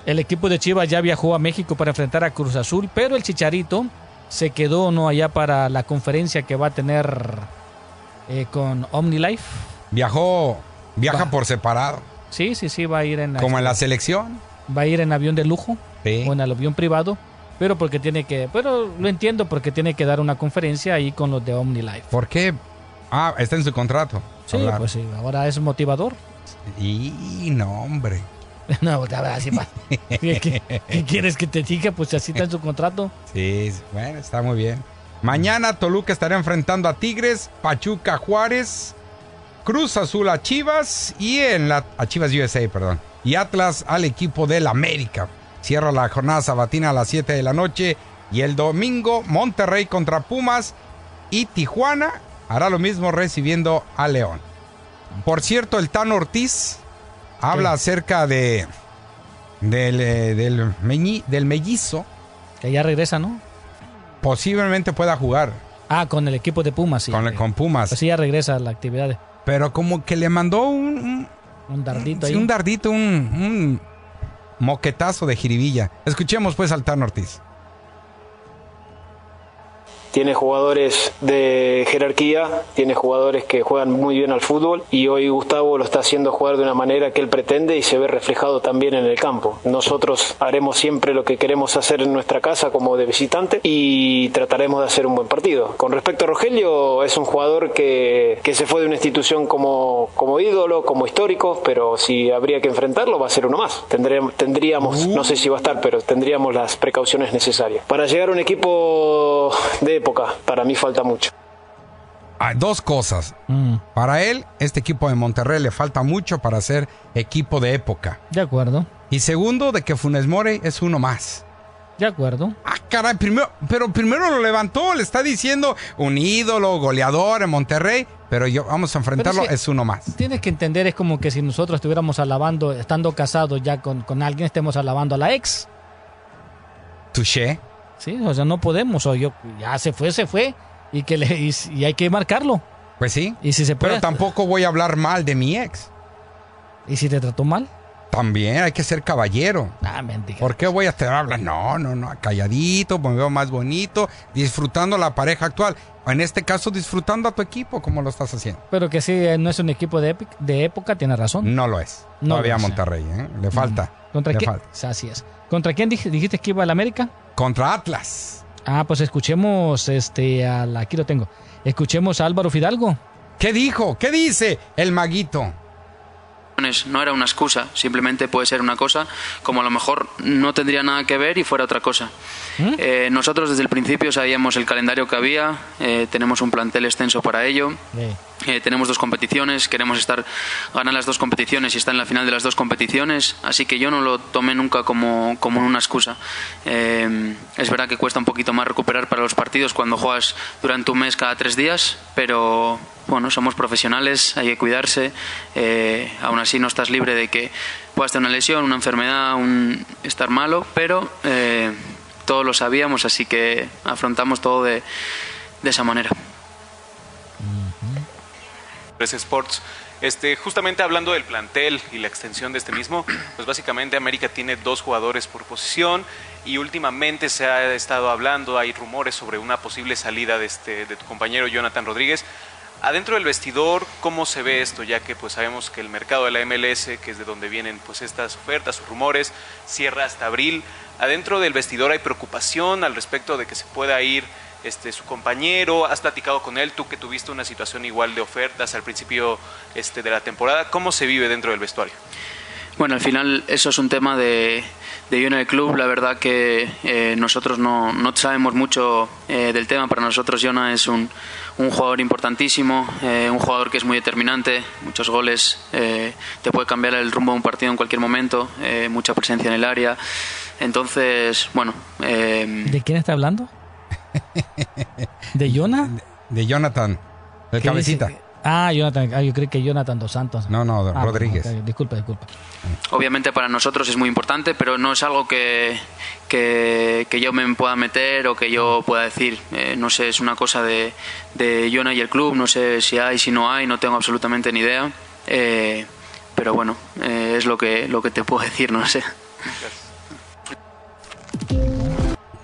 El equipo de Chivas ya viajó a México para enfrentar a Cruz Azul, pero el Chicharito se quedó no allá para la conferencia que va a tener eh, con OmniLife. Viajó, viaja Va. por separado, Sí, sí, sí, va a ir en como en la selección. va a ir en avión de lujo Sí. o en el avión privado, pero porque tiene que, pero lo entiendo porque tiene que dar una conferencia ahí con los de OmniLife. ¿Por qué? Ah, está en su contrato. Sí, hablar. pues sí, ahora es motivador. Y no, hombre. no, la verdad, sí, va. ¿Qué, qué- qué quieres que te diga? Pues así está en su contrato. Sí, bueno, está muy bien. Mañana Toluca estará enfrentando a Tigres, Pachuca Juárez, Cruz Azul a Chivas y en la a Chivas USA, perdón. Y Atlas al equipo del América. Cierra la jornada sabatina a las 7 de la noche y el domingo Monterrey contra Pumas y Tijuana hará lo mismo recibiendo a León. Por cierto, el Tan Ortiz habla acerca de del, eh, del, meñi- del mellizo. Que ya regresa, ¿no? Posiblemente pueda jugar Ah, con el equipo de Pumas, sí. con, con Pumas. Pues sí, ya regresa a la actividad. Pero como que le mandó un, un, Un dardito ahí. un dardito, un, un moquetazo de jiribilla. Escuchemos pues al Ortiz. Tiene jugadores de jerarquía, tiene jugadores que juegan muy bien al fútbol y hoy Gustavo lo está haciendo jugar de una manera que él pretende y se ve reflejado también en el campo. Nosotros haremos siempre lo que queremos hacer en nuestra casa como de visitante y trataremos de hacer un buen partido. Con respecto a Rogelio, es un jugador que, que se fue de una institución como, como ídolo, como histórico, pero si habría que enfrentarlo va a ser uno más. Tendremos, tendríamos, no sé si va a estar, pero tendríamos las precauciones necesarias. Para llegar a un equipo de época, para mí falta mucho. Hay dos cosas. Mm, Para él, este equipo de Monterrey le falta mucho para ser equipo de época. de acuerdo, Y segundo, de que Funes Mori es uno más. de acuerdo. Ah, caray, primero, pero primero lo levantó, le está diciendo un ídolo, goleador en Monterrey, pero yo vamos a enfrentarlo, es uno más. Tienes que entender, es como que si nosotros estuviéramos alabando, estando casados ya con, con alguien, estemos alabando a la ex. Touché. Sí, o sea, no podemos, o yo, ya se fue, se fue, y que le, y, y hay que marcarlo. Pues sí. Y si se puede, Pero tampoco voy a hablar mal de mi ex. ¿y si te trató mal? También hay que ser caballero. Ah, mentira. ¿Por qué voy a estar hablando? No, no, no, calladito, me veo más bonito, disfrutando la pareja actual. En este caso, disfrutando a tu equipo, como lo estás haciendo. Pero que sí, eh, no es un equipo de, de época, tiene razón. No lo es. No Todavía lo es. Monterrey, ¿eh? Le falta. ¿Contra le quién? falta. Así es. ¿Contra quién dij- dijiste que iba al América? Contra Atlas. Ah, pues escuchemos, este, a la- aquí lo tengo. Escuchemos a Álvaro Fidalgo. ¿Qué dijo? ¿Qué dice el maguito? No era una excusa, simplemente puede ser una cosa como a lo mejor no tendría nada que ver y fuera otra cosa. Eh, nosotros desde el principio sabíamos el calendario que había, eh, tenemos un plantel extenso para ello. Eh, tenemos dos competiciones, queremos estar ganar las dos competiciones y estar en la final de las dos competiciones, así que yo no lo tomé nunca como, como una excusa. Eh, es verdad que cuesta un poquito más recuperar para los partidos cuando juegas durante un mes cada tres días, pero bueno, somos profesionales, hay que cuidarse, eh, aún así no estás libre de que puedas tener una lesión, una enfermedad, un estar malo, pero eh, todos lo sabíamos, así que afrontamos todo de, de esa manera. Sports. Este, justamente hablando del plantel y la extensión de este mismo, pues básicamente América tiene dos jugadores por posición y últimamente se ha estado hablando, hay rumores sobre una posible salida de, este, de tu compañero Jonathan Rodríguez. Adentro del vestidor, ¿cómo se ve esto? Ya que pues sabemos que el mercado de la MLS, que es de donde vienen pues estas ofertas o rumores, cierra hasta abril. Adentro del vestidor hay preocupación al respecto de que se pueda ir este, su compañero, has platicado con él, tú que tuviste una situación igual de ofertas al principio este, de la temporada, ¿cómo se vive dentro del vestuario? Bueno, al final eso es un tema de, de yo en el club. La verdad que eh, nosotros no, no, sabemos mucho eh, del tema. Para nosotros Jona es un, un jugador importantísimo, eh, un jugador que es muy determinante, muchos goles, eh, te puede cambiar el rumbo de un partido en cualquier momento, eh, mucha presencia en el área. Entonces, bueno. ¿De quién está hablando? ¿De Jonah? De, Jonathan, el cabecita. Ah, Jonathan, ah, yo creo que Jonathan Dos Santos. No, no, Ah, Rodríguez. ok, disculpa, disculpa. Obviamente para nosotros es muy importante, pero no es algo que, que, que yo me pueda meter o que yo pueda decir. Eh, no sé, es una cosa de, de Jonah y el club, no sé si hay, si no hay, no tengo absolutamente ni idea. Eh, pero bueno, eh, es lo que, lo que te puedo decir, no sé.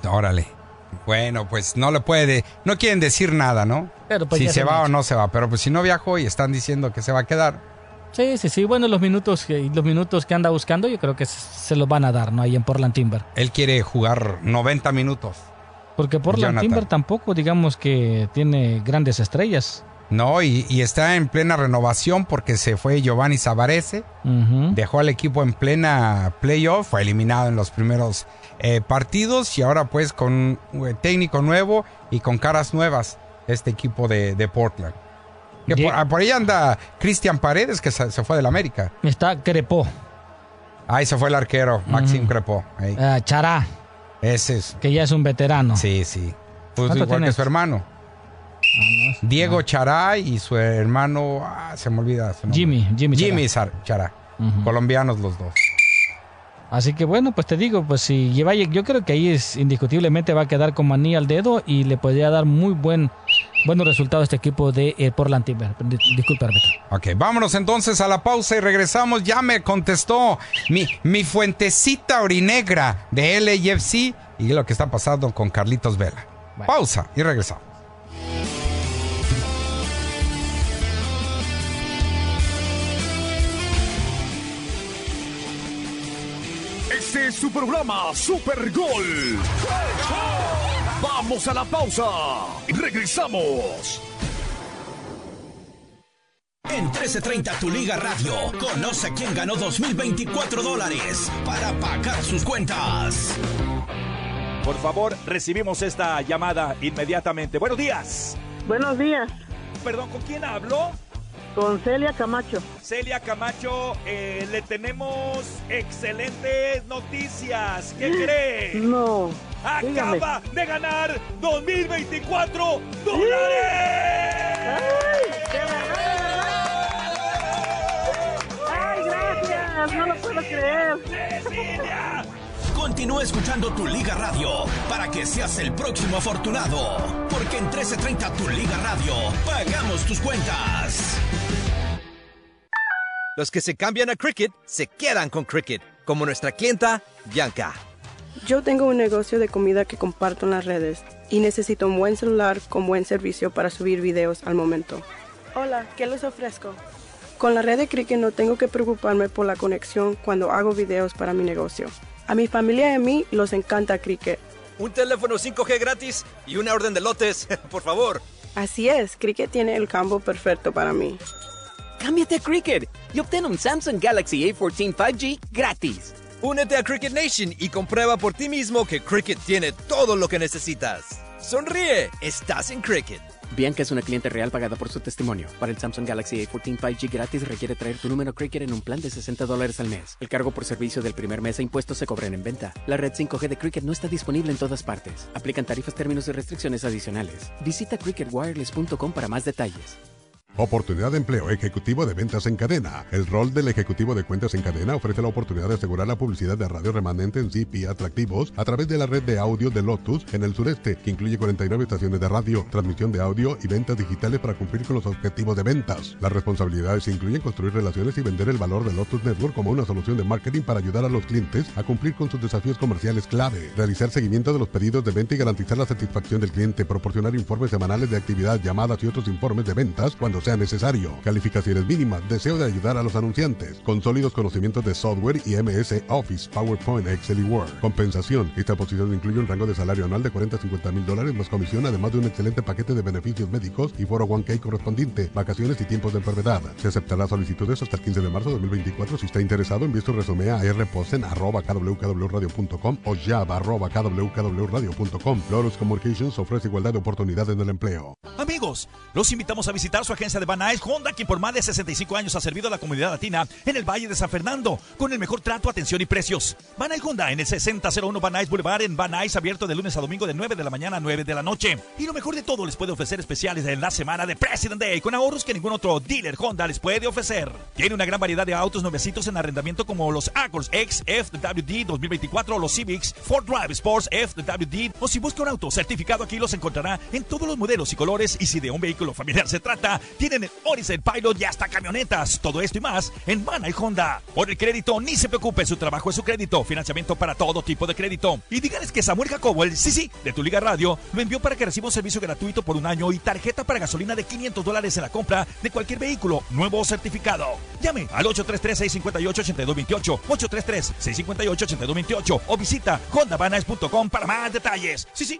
Órale. Bueno, pues no le puede, no quieren decir nada, ¿no? Pero, pues, si se se va o no se va, pero pues si no viajó y están diciendo que se va a quedar. Sí, sí, sí. Bueno, los minutos, que- los minutos que anda buscando, yo creo que se- los van a dar, ¿no? Ahí en Portland Timber. Él quiere jugar 90 minutos. Porque Portland Jonathan. Timber tampoco, digamos que tiene grandes estrellas. No, y, y está en plena renovación porque se fue Giovanni Savarese, dejó al equipo en plena playoff, fue eliminado en los primeros eh, partidos y ahora pues con eh, técnico nuevo y con caras nuevas este equipo de, de Portland. Que por, ah, por ahí anda Cristian Paredes que se, se fue del América. Está Crepó. Ahí se fue el arquero, Maxim Ujú. Crepó. ahí. Ah, Chará, Ese es. que ya es un veterano. Sí, sí. Pues ¿Cuánto igual que su hermano. Diego Chará y su hermano, ah, se me olvida su. Jimmy, Jimmy Chará. Jimmy Chará. Colombianos los dos. Así que bueno, pues te digo, pues si lleva, yo creo que ahí es indiscutiblemente va a quedar con maní al dedo y le podría dar muy buen buenos resultados a este equipo de eh, Portland Timber. Dis- Disculpa, árbitro. Ok, vámonos entonces a la pausa y regresamos. Ya me contestó mi, mi fuentecita orinegra de LAFC y lo que está pasando con Carlitos Vela. Pausa y regresamos. Es su programa Super Gol. Vamos a la pausa. y Regresamos. En 1330 Tu Liga Radio, conoce quién ganó 2024 dólares para pagar sus cuentas. Por favor, recibimos esta llamada inmediatamente. Buenos días. Buenos días. Perdón, ¿con quién hablo? Con Celia Camacho. Celia Camacho, eh, le tenemos excelentes noticias. ¿Qué cree? No. Acaba de ganar 2024 dólares. ¡Ay, gracias! No lo puedo creer. Continúa escuchando Tu Liga Radio para que seas el próximo afortunado. Porque en 1330 Tu Liga Radio pagamos tus cuentas. Los que se cambian a Cricket se quedan con Cricket, como nuestra clienta Bianca. Yo tengo un negocio de comida que comparto en las redes y necesito un buen celular con buen servicio para subir videos al momento. Hola, ¿qué les ofrezco? Con la red de Cricket no tengo que preocuparme por la conexión cuando hago videos para mi negocio. A mi familia y a mí los encanta Cricket. Un teléfono 5G gratis y una orden de lotes, por favor. Así es, Cricket tiene el combo perfecto para mí. Cámbiate a Cricket y obtén un Samsung Galaxy A14 5G gratis. Únete a Cricket Nation y comprueba por ti mismo que Cricket tiene todo lo que necesitas. Sonríe, estás en Cricket. Bianca es una cliente real pagada por su testimonio. Para el Samsung Galaxy A14 5G gratis requiere traer tu número Cricket en un plan de 60 dólares al mes. El cargo por servicio del primer mes e impuestos se cobran en venta. La red 5G de Cricket no está disponible en todas partes. Aplican tarifas, términos y restricciones adicionales. Visita cricketwireless.com para más detalles. Oportunidad de empleo ejecutivo de ventas en cadena. El rol del ejecutivo de cuentas en cadena ofrece la oportunidad de asegurar la publicidad de radio remanente en CP atractivos a través de la red de audio de Lotus en el sureste, que incluye 49 estaciones de radio, transmisión de audio y ventas digitales para cumplir con los objetivos de ventas. Las responsabilidades incluyen construir relaciones y vender el valor de Lotus Network como una solución de marketing para ayudar a los clientes a cumplir con sus desafíos comerciales clave, realizar seguimiento de los pedidos de venta y garantizar la satisfacción del cliente, proporcionar informes semanales de actividad, llamadas y otros informes de ventas cuando necesario, calificaciones mínimas, deseo de ayudar a los anunciantes, con sólidos conocimientos de software y MS Office, PowerPoint, Excel y Word. Compensación. Esta posición incluye un rango de salario anual de 40 a 50 mil dólares más comisión, además de un excelente paquete de beneficios médicos y foro 1K correspondiente, vacaciones y tiempos de enfermedad. Se aceptará solicitudes hasta el 15 de marzo de 2024. Si está interesado, envíe su resumen a rposen.kwkwradio.com o java.kwkwradio.com. Lotus Communications ofrece igualdad de oportunidades en el empleo. Amigos, los invitamos a visitar su agencia de Van Nuys Honda, quien por más de 65 años ha servido a la comunidad latina en el Valle de San Fernando, con el mejor trato, atención y precios. Van Nuys Honda en el 6001 Van Nuys Boulevard en Van Nuys, abierto de lunes a domingo de 9 de la mañana a 9 de la noche. Y lo mejor de todo, les puede ofrecer especiales en la semana de President Day, con ahorros que ningún otro dealer Honda les puede ofrecer. Tiene una gran variedad de autos nuevecitos en arrendamiento como los Accords X FWD 2024 o los Civics Ford Drive Sports FWD o si busca un auto certificado aquí los encontrará en todos los modelos y colores y si de un vehículo familiar se trata, tienen el Odyssey Pilot y hasta camionetas. Todo esto y más en Mana y Honda. Por el crédito, ni se preocupe, su trabajo es su crédito. Financiamiento para todo tipo de crédito. Y díganles que Samuel Jacobo, el sí, sí, de tu Liga Radio, lo envió para que reciba un servicio gratuito por un año y tarjeta para gasolina de 500 dólares en la compra de cualquier vehículo nuevo o certificado. Llame al 833-658-8228, 833-658-8228 o visita hondavanas.com para más detalles. Sí, sí.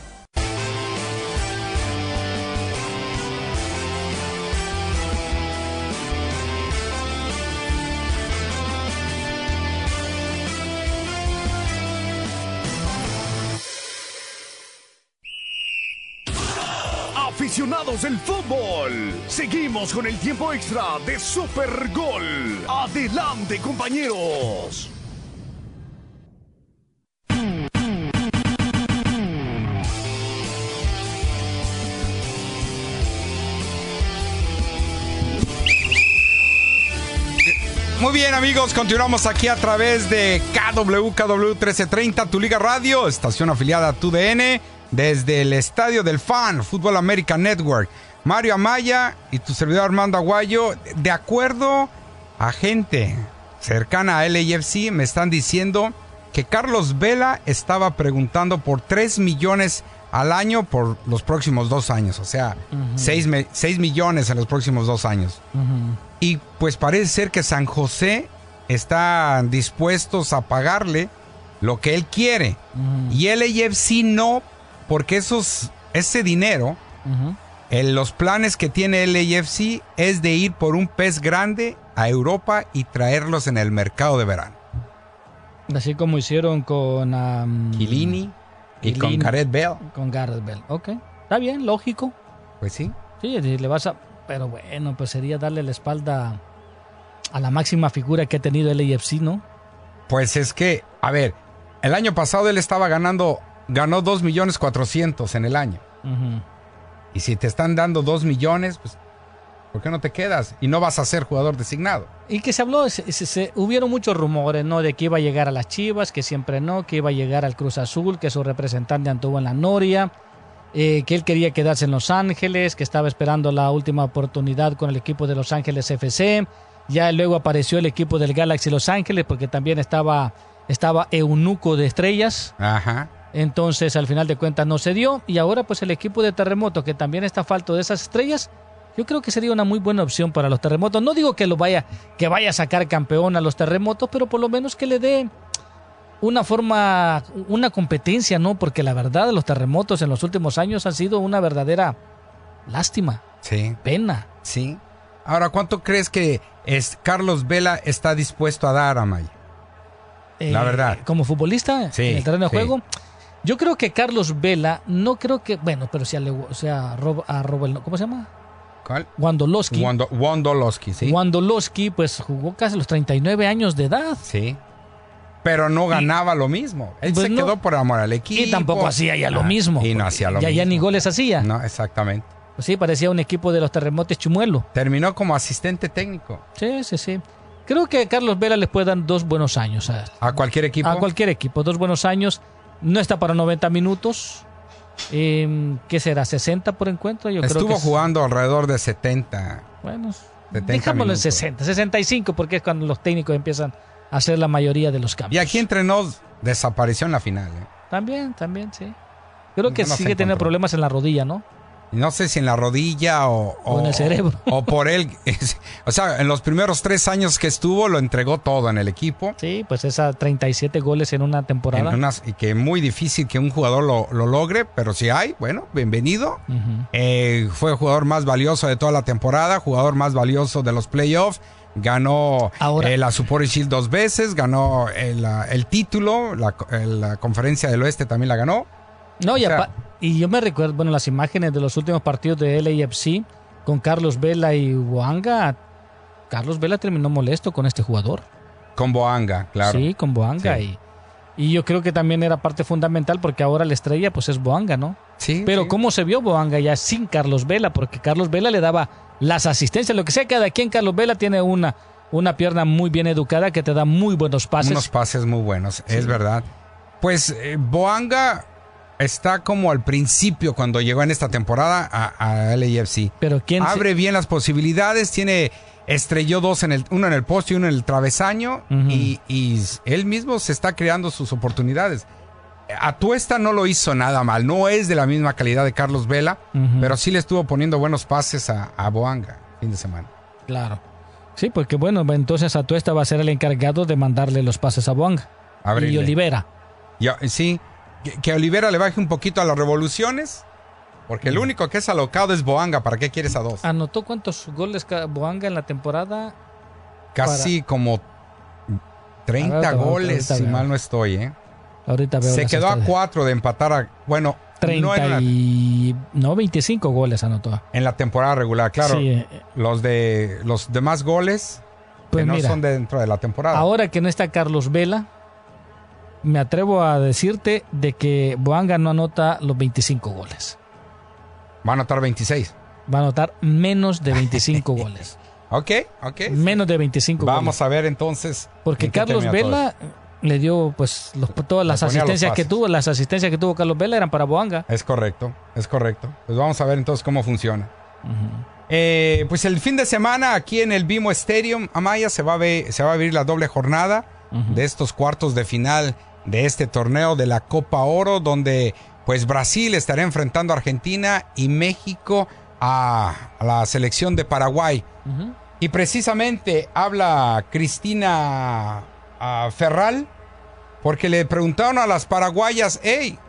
Aficionados del fútbol, seguimos con el tiempo extra de Super Gol. Adelante, compañeros. Muy bien amigos, continuamos aquí a través de KWKW 1330, tu Liga Radio, estación afiliada a TUDN, desde el Estadio del Fan, Fútbol American Network. Mario Amaya y tu servidor Armando Aguayo, de acuerdo a gente cercana a LAFC, me están diciendo que Carlos Vela estaba preguntando por 3 millones al año por los próximos dos años, o sea, 6 millones en los próximos dos años. Y pues parece ser que San José está dispuestos a pagarle lo que él quiere. Y el AFC no, porque esos, ese dinero, en los planes que tiene el AFC es de ir por un pez grande a Europa y traerlos en el mercado de verano. Así como hicieron con... Um, Kilini y con Gareth Bell. Con Gareth Bell, ok. Está bien, lógico. Pues sí. Sí, le vas a... Pero bueno, pues sería darle la espalda a la máxima figura que ha tenido el AFC, ¿no? Pues es que, a ver, el año pasado él estaba ganando, ganó 2 millones 400 en el año. Ujú. Y si te están dando 2 millones, pues, ¿por qué no te quedas? Y no vas a ser jugador designado. Y que se habló, se, se- se- hubieron muchos rumores, ¿no? De que iba a llegar a las Chivas, que siempre no, que iba a llegar al Cruz Azul, que su representante anduvo en la Noria, eh, que él quería quedarse en Los Ángeles, que estaba esperando la última oportunidad con el equipo de Los Ángeles FC. Ya luego apareció el equipo del Galaxy Los Ángeles, porque también estaba, estaba Eunuco de Estrellas. Ajá. Entonces, al final de cuentas, no se dio. Y ahora, pues, el equipo de Terremoto, que también está falto de esas estrellas, yo creo que sería una muy buena opción para los Terremotos. No digo que lo vaya, que vaya a sacar campeón a los Terremotos, pero por lo menos que le dé una forma, una competencia, ¿no? Porque la verdad, los Terremotos en los últimos años han sido una verdadera lástima, Sí. pena. Sí. Ahora, ¿cuánto crees que es Carlos Vela está dispuesto a dar a Maya? La Eh, verdad. Como futbolista Sí, en el terreno de sí. juego. Yo creo que Carlos Vela, no creo que, bueno, pero si a, Le- o sea, a Rob- a ¿cómo se llama? ¿Cuál? Wandolowski. Wando- sí. Wandolowski, pues jugó casi los 39 años de edad. Sí. Pero no ganaba lo mismo. Él Pues se no. quedó por amor al equipo. Y tampoco hacía ya lo Ah, mismo. Y no hacía lo ya, mismo. ya ni goles hacía. No, exactamente. Pues sí, parecía un equipo de los terremotos chumuelo. Terminó como asistente técnico. Sí, sí, sí. Creo que Carlos Vela les puede dar dos buenos años a, A cualquier equipo. a cualquier equipo. Dos buenos años. No está para 90 minutos. Eh, ¿Qué será? ¿60 por encuentro? Yo creo Estuvo que es- jugando alrededor de 70. Bueno, 70 dejámoslo en minutos. 60, 65, porque es cuando los técnicos empiezan a hacer la mayoría de los cambios. Y aquí entrenó, desapareció en la final. ¿eh? También, también, sí. Creo que No sigue teniendo problemas en la rodilla, ¿no? No sé si en la rodilla o, O en el cerebro. O por él. o sea, en los primeros tres años que estuvo, lo entregó todo en el equipo. Sí, pues esas 37 goles en una temporada. En unas- y que es muy difícil que un jugador lo, lo logre, pero si hay, bueno, bienvenido. Eh, fue el jugador más valioso de toda la temporada, jugador más valioso de los playoffs. Ganó eh, la Super Shield dos veces, ganó el, ah, el título, la, eh, la conferencia del oeste también la ganó. No, y, sea- y yo me recuerdo, bueno, las imágenes de los últimos partidos de LAFC con Carlos Vela y Boanga. Carlos Vela terminó molesto con este jugador. Con Boanga, claro. Sí, con Boanga. Sí. Y, y yo creo que también era parte fundamental porque ahora la estrella pues es Boanga, ¿no? Sí. Pero ¿cómo se vio Boanga ya sin Carlos Vela? Porque Carlos Vela le daba las asistencias, lo que sea, cada quien Carlos Vela tiene una, una pierna muy bien educada que te da muy buenos pases. Unos pases muy buenos, es verdad. Pues eh, Boanga está como al principio cuando llegó en esta temporada a, a LAFC. Pero quién se- abre bien las posibilidades, tiene estrelló dos en el uno en el poste y uno en el travesaño y, y él mismo se está creando sus oportunidades. Atuesta no lo hizo nada mal, no es de la misma calidad de Carlos Vela, pero sí le estuvo poniendo buenos pases a, a Boanga fin de semana. Claro. Sí, porque bueno, entonces Atuesta va a ser el encargado de mandarle los pases a Boanga. Y. Olivera. Ya, sí, que, que Olivera le baje un poquito a las revoluciones, porque el único que es alocado es Boanga. ¿Para qué quieres a dos? ¿Anotó cuántos goles Boanga en la temporada? Casi como 30 Ahorita veo, goles, si veo. mal no estoy, ¿eh? Ahorita veo Se quedó a estadísticas. 4 de empatar a. Bueno, 30 no y... No, 25 goles anotó. en la temporada regular, claro. Sí, eh, Los de los demás goles Pues que no son dentro de la temporada. Ahora que no está Carlos Vela, me atrevo a decirte de que Boanga no anota los 25 goles. Va a anotar 26. Va a anotar menos de 25 goles. Ok, ok. Menos de 25 goles. Vamos a ver entonces. Porque en Carlos Vela le dio pues los- todas las asistencias que tuvo, las asistencias que tuvo Carlos Vela eran para Boanga. Es correcto, es correcto. Pues vamos a ver entonces cómo funciona. Eh, pues el fin de semana aquí en el Bimo Stadium, Amaya, se va a, ver, se va a abrir la doble jornada de estos cuartos de final de este torneo de la Copa Oro, donde pues Brasil estará enfrentando a Argentina y México a, a la selección de Paraguay. Y precisamente habla Cristina ah, Ferral, porque le preguntaron a las paraguayas, hey,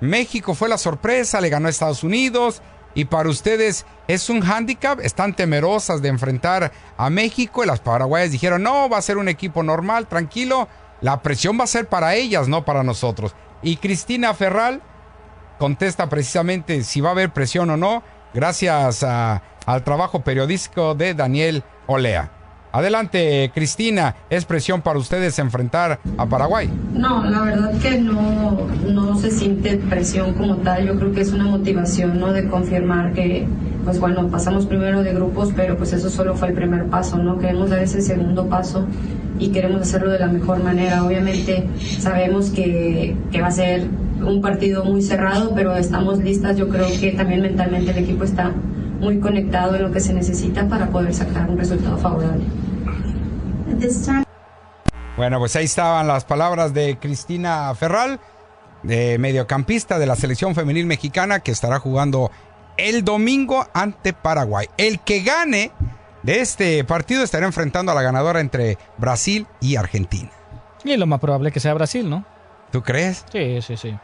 México fue la sorpresa, le ganó a Estados Unidos, y para ustedes es un hándicap, están temerosas de enfrentar a México, y las paraguayas dijeron, no, va a ser un equipo normal, tranquilo, la presión va a ser para ellas, no para nosotros. Y Cristina Ferral contesta precisamente si va a haber presión o no, gracias a- al trabajo periodístico de Daniel Olea. Adelante, Cristina, es presión para ustedes enfrentar a Paraguay. No, la verdad que no, no se siente presión como tal. Yo creo que es una motivación, ¿no? De confirmar que, pues bueno, pasamos primero de grupos, pero pues eso solo fue el primer paso, ¿no? Queremos dar ese segundo paso y queremos hacerlo de la mejor manera. Obviamente sabemos que, que va a ser un partido muy cerrado, pero estamos listas. Yo creo que también mentalmente el equipo está muy conectado en lo que se necesita para poder sacar un resultado favorable. Bueno, pues ahí estaban las palabras de Cristina Ferral, de mediocampista de la selección femenil mexicana que estará jugando el domingo ante Paraguay. El que gane de este partido estará enfrentando a la ganadora entre Brasil y Argentina. Y lo más probable es que sea Brasil, ¿no? ¿Tú crees? Sí, sí, sí.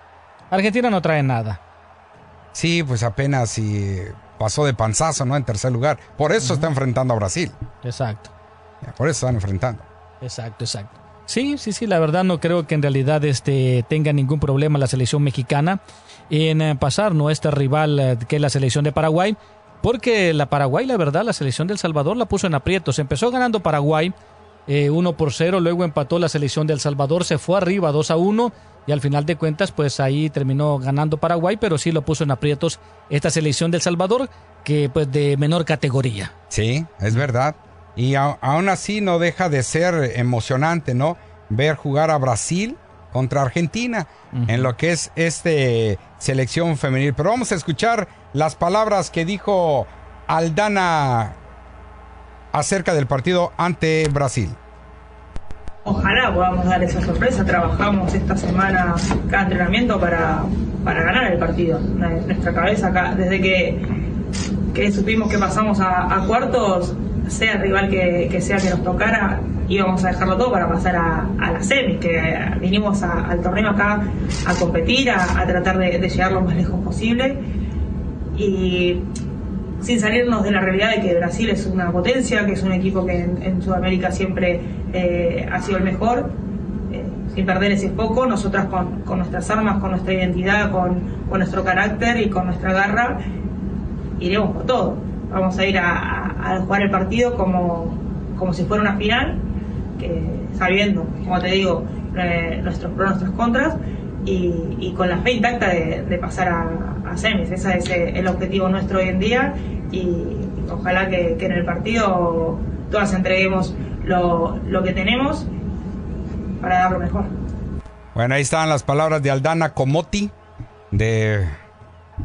Argentina no trae nada. Sí, pues apenas si pasó de panzazo, ¿no? En tercer lugar. Por eso está enfrentando a Brasil. Exacto. Por eso están enfrentando. Exacto, exacto. Sí, sí, sí, la verdad no creo que en realidad este, tenga ningún problema la selección mexicana en eh, pasar no este rival eh, que es la selección de Paraguay, porque la Paraguay, la verdad, la selección del Salvador la puso en aprietos. Empezó ganando Paraguay eh, 1 por 0, luego empató la selección del Salvador, se fue arriba 2 a 1 y al final de cuentas pues ahí terminó ganando Paraguay, pero sí lo puso en aprietos esta selección del Salvador que pues de menor categoría. Sí, es verdad. Y aún así no deja de ser emocionante, ¿no? Ver jugar a Brasil contra Argentina en lo que es este selección femenil. Pero vamos a escuchar las palabras que dijo Aldana acerca del partido ante Brasil. Ojalá podamos dar esa sorpresa. Trabajamos esta semana cada entrenamiento para, para ganar el partido. Nuestra cabeza, acá, desde que, que supimos que pasamos a, a cuartos, sea rival que, sea que nos tocara, íbamos a dejarlo todo para pasar a, la semis, que vinimos al torneo acá a competir, a, tratar de, llegar lo más lejos posible. Y sin salirnos de la realidad de que Brasil es una potencia, que es un equipo que en, Sudamérica siempre eh, ha sido el mejor, eh, sin perder ese foco, nosotras con, nuestras armas, con nuestra identidad, con, con nuestro carácter y con nuestra garra, iremos por todo. Vamos a ir a, jugar el partido como, como si fuera una final, sabiendo, como te digo, eh, nuestros pros, nuestros contras, y, con la fe intacta de, pasar a, semis. Ese es eh, el objetivo nuestro hoy en día y ojalá que, en el partido todas entreguemos lo, lo que tenemos para dar lo mejor. Bueno, ahí están las palabras de Aldana Comoti, de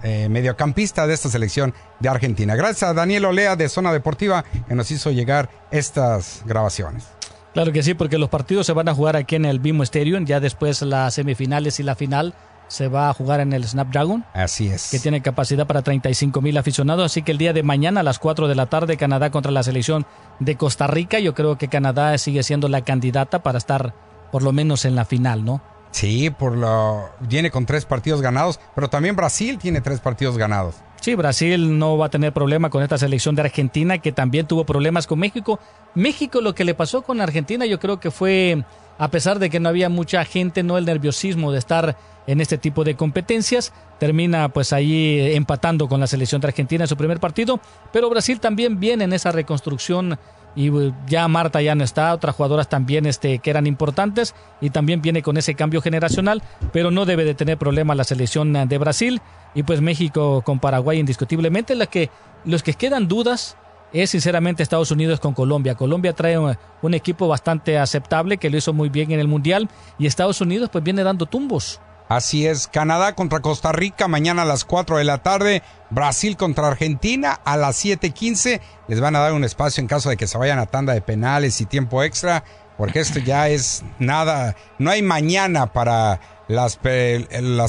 eh, mediocampista de esta selección de Argentina. Gracias a Daniel Olea de Zona Deportiva que nos hizo llegar estas grabaciones. Claro que sí, porque los partidos se van a jugar aquí en el Bimo Stadium, ya después las semifinales y la final se va a jugar en el Snapdragon. Así es. Que tiene capacidad para 35 mil aficionados, así que el día de mañana a las 4 de la tarde Canadá contra la selección de Costa Rica, yo creo que Canadá sigue siendo la candidata para estar por lo menos en la final, ¿no? Sí, por lo viene con tres partidos ganados, pero también Brasil tiene tres partidos ganados. Sí, Brasil no va a tener problema con esta selección de Argentina, que también tuvo problemas con México. México lo que le pasó con Argentina yo creo que fue, a pesar de que no había mucha gente, no el nerviosismo de estar en este tipo de competencias, termina pues ahí empatando con la selección de Argentina en su primer partido, pero Brasil también viene en esa reconstrucción y uh, ya Marta ya no está, otras jugadoras también este, que eran importantes y también viene con ese cambio generacional, pero no debe de tener problema la selección de Brasil y pues México con Paraguay indiscutiblemente. La que, los que quedan dudas es sinceramente Estados Unidos con Colombia. Colombia trae un, un equipo bastante aceptable que lo hizo muy bien en el Mundial y Estados Unidos pues viene dando tumbos. Así es, Canadá contra Costa Rica mañana a las 4 de la tarde, Brasil contra Argentina a las 7:15. Les van a dar un espacio en caso de que se vayan a tanda de penales y tiempo extra, porque esto ya es nada, no hay mañana para las, la,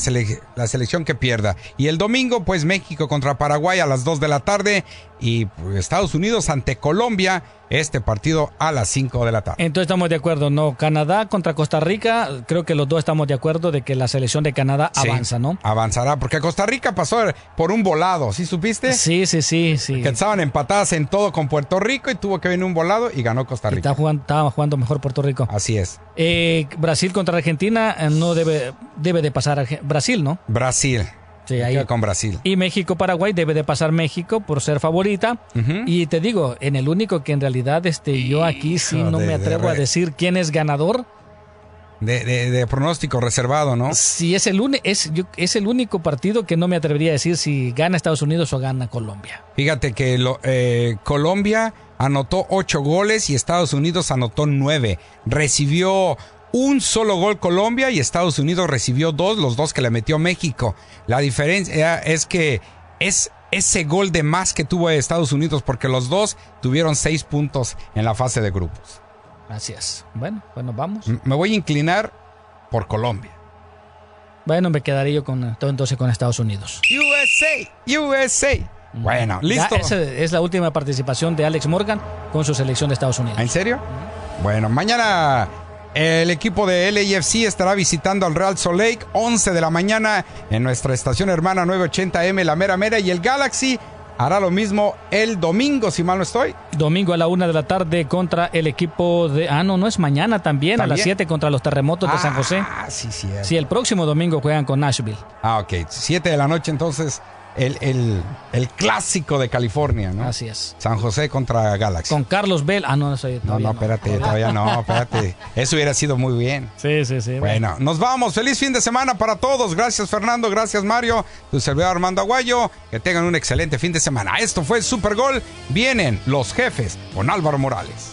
la selección que pierda. Y el domingo, pues México contra Paraguay a las 2 de la tarde y pues, Estados Unidos ante Colombia, este partido a las 5 de la tarde. Entonces estamos de acuerdo, ¿no? Canadá contra Costa Rica, creo que los dos estamos de acuerdo de que la selección de Canadá Sí, avanza, ¿no? Avanzará, porque Costa Rica pasó por un volado, ¿sí supiste? Sí, sí, sí, sí. Que estaban empatadas en todo con Puerto Rico y tuvo que venir un volado y ganó Costa Rica. Está jugando, estaba jugando mejor Puerto Rico. Así es. Eh, Brasil contra Argentina eh, no debe, debe de pasar Brasil, ¿no? Brasil. Sí, ahí. con Brasil. Y México-Paraguay debe de pasar México por ser favorita. Y te digo, en el único que en realidad este, yo aquí sí Hijo no de- me atrevo de a decir quién es ganador. De, pronóstico reservado, ¿no? Si es el, uni- es, yo- es el único partido que no me atrevería a decir si gana Estados Unidos o gana Colombia. Fíjate que lo- eh, Colombia anotó ocho goles y Estados Unidos anotó nueve. Recibió un solo gol Colombia y Estados Unidos recibió dos, los dos que le metió México. La diferencia es que es ese gol de más que tuvo Estados Unidos porque los dos tuvieron seis puntos en la fase de grupos. Gracias. Bueno, bueno, vamos. Me voy a inclinar por Colombia. Bueno, me quedaré yo con, entonces con Estados Unidos. USA, USA. Bueno, listo. Ya, esa es la última participación de Alex Morgan con su selección de Estados Unidos. ¿En serio? Bueno, mañana el equipo de LAFC estará visitando al Real Salt Lake 11 de la mañana en nuestra estación hermana 980M La Mera Mera y el Galaxy hará lo mismo el domingo, si mal no estoy. Domingo a la una de la tarde contra el equipo de. Ah, no, no es mañana también, a las ¿También? 7 contra los terremotos de San José. Ah, sí, sí. Sí, el próximo domingo juegan con Nashville. Ah, ok. 7 de la noche entonces el, el, el clásico de California, ¿no? Así es. San José contra Galaxy. Con Carlos Bell. Ah, no, no soy. No, no, espérate, todavía no, espérate. Eso hubiera sido muy bien. Sí, sí, sí. Bueno, nos vamos. Feliz fin de semana para todos. Gracias, Fernando. Gracias, Mario. Tu servidor Armando Aguayo. Que tengan un excelente fin de semana. Esto fue el Super Gol. Vienen los jefes con Álvaro Morales.